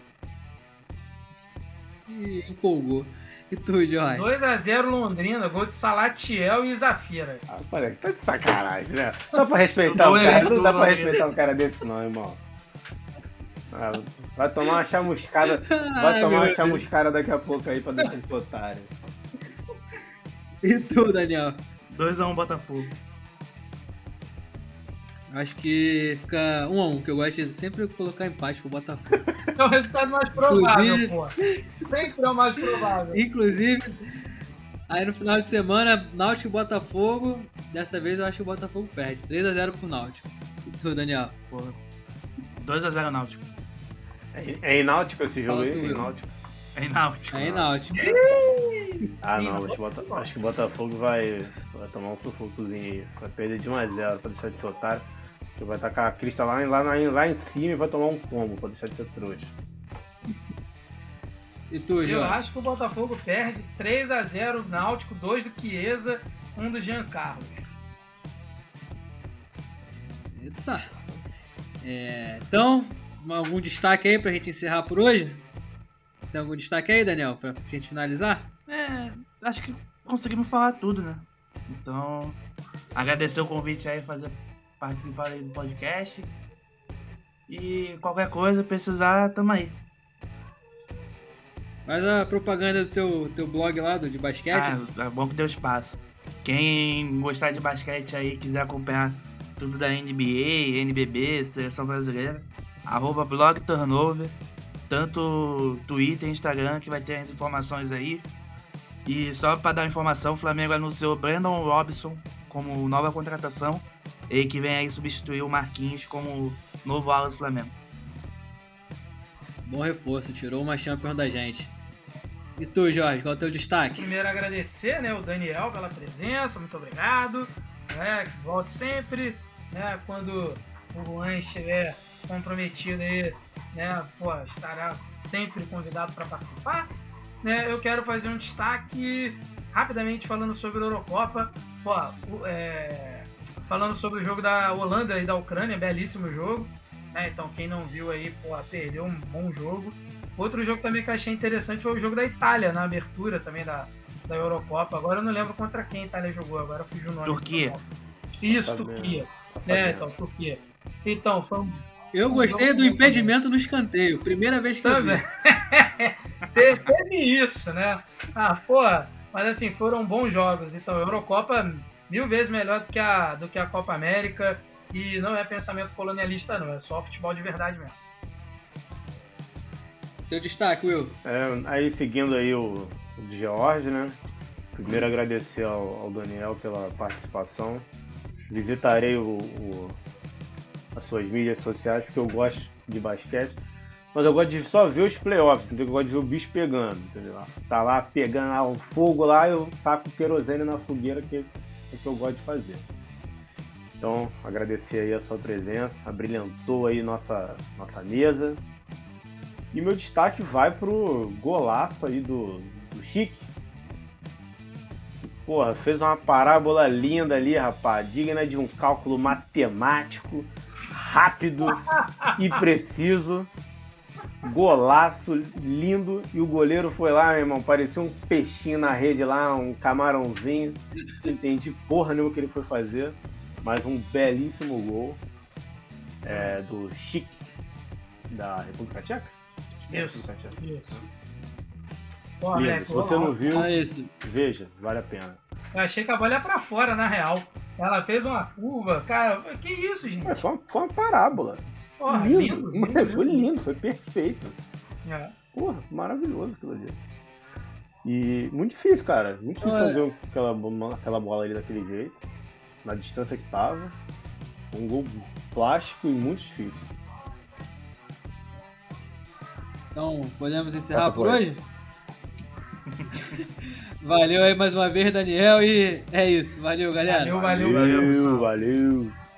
Ih, empolgou. E tu, Jorge? 2x0 Londrina, gol de Salatiel e Zafira. Ah, parece que tá de sacanagem, né? Não dá pra respeitar um é, cara, não dá pra respeitar um cara desse não, irmão. Ah, vai tomar uma chamuscada, vai Ai, tomar uma chamuscada daqui a pouco aí pra deixar esse otário. E tu, Daniel? 2x1 Botafogo. Acho que fica 1 a 1 que eu gosto de sempre colocar empate pro Botafogo. É o resultado mais provável, Inclusive- pô. Sempre é o mais provável. Inclusive, aí no final de semana, Náutico e Botafogo. Dessa vez eu acho que o Botafogo perde. 3x0 pro Náutico. E tu, Daniel? Pô, 2x0 Náutico. É, é em Náutico esse jogo aí? O Em. Náutico. É em Náutico. Aí, Náutico. Ah, não, acho que, Bota- acho que o Botafogo vai, vai tomar um sufocozinho aí. Vai perder de 1x0 pra deixar de ser otário. Que vai tacar a crista lá, lá, lá, lá em cima e vai tomar um combo pra deixar de ser trouxa. E tu, Eu acho que o Botafogo perde 3x0 Náutico, 2 do Chiesa, 1 do Jean Carlos. Eita. É, então, algum destaque aí pra gente encerrar por hoje? Tem algum destaque aí, Daniel, pra gente finalizar? É, acho que conseguimos falar tudo, né? Então, agradecer o convite aí, fazer participar aí do podcast. E qualquer coisa, precisar, tamo aí. Faz a propaganda do teu, teu blog lá, do de basquete. Ah, é bom que deu espaço. Quem gostar de basquete aí, quiser acompanhar tudo da NBA, NBB, Seleção Brasileira, arroba blog turnover, tanto Twitter e Instagram, que vai ter as informações aí. E só para dar informação, o Flamengo anunciou Brandon Robinson como nova contratação, e que vem aí substituir o Marquinhos como novo ala do Flamengo. Bom reforço, tirou uma Champions da gente. E tu, Jorge, qual é o teu destaque? Primeiro agradecer né, o Daniel pela presença, muito obrigado. Né, que volte sempre. Né, quando o Juan estiver comprometido aí, né, pô, estará sempre convidado para participar. Né, eu quero fazer um destaque rapidamente falando sobre a Eurocopa. Pô, é, falando sobre o jogo da Holanda e da Ucrânia, belíssimo jogo. né, então quem não viu aí, pô, perdeu um bom jogo. Outro jogo também que eu achei interessante foi o jogo da Itália, na abertura também da, da Eurocopa. Agora eu não lembro contra quem a Itália jogou, agora fugiu o nome. Turquia. Isso, Tá Turquia. Tá É, então, Turquia. Então, foi um Eu gostei do impedimento no escanteio. Primeira vez que eu Também. vi. Te- teve isso, né? Ah, pô, mas assim, foram bons jogos. Então, a Eurocopa mil vezes melhor do que a, do que a Copa América. E não é pensamento colonialista, não. É só futebol de verdade mesmo. Teu destaque, Will. É, aí seguindo aí o, o de George, né? Primeiro agradecer ao, ao Daniel pela participação. Visitarei o, o- as suas mídias sociais porque eu gosto de basquete. Mas eu gosto de só ver os playoffs, entendeu? Eu gosto de ver o bicho pegando, entendeu? Tá lá pegando lá o fogo lá, eu taco querosene na fogueira que é o que eu gosto de fazer. Então, agradecer aí a sua presença, abrilhantou aí nossa, nossa mesa. E meu destaque vai pro golaço aí do, do Chique. Porra, fez uma parábola linda ali, rapaz. Digna de um cálculo matemático, rápido e preciso. Golaço lindo. E o goleiro foi lá, meu irmão. Parecia um peixinho na rede lá, um camarãozinho. Não entendi porra nenhuma que ele foi fazer. Mas um belíssimo gol é, do Chique da República Tcheca. Isso. República Tcheca. Isso. Pô, Lindo. moleque, Se você não viu, Ah, veja, vale a pena. Eu achei que a bola ia pra fora, na real. Ela fez uma curva. Cara, que isso, gente? Mas foi uma, foi uma parábola. Porra, lindo, lindo. lindo, foi lindo, foi perfeito. É. Porra, maravilhoso aquilo ali. E muito difícil, cara. Muito difícil Olha. fazer aquela, aquela bola ali daquele jeito. Na distância que tava. Um gol plástico e muito difícil. Então, podemos encerrar por aí. hoje? Valeu aí mais uma vez, Daniel. E é isso. Valeu, galera. Valeu, valeu, valeu. valeu. valeu.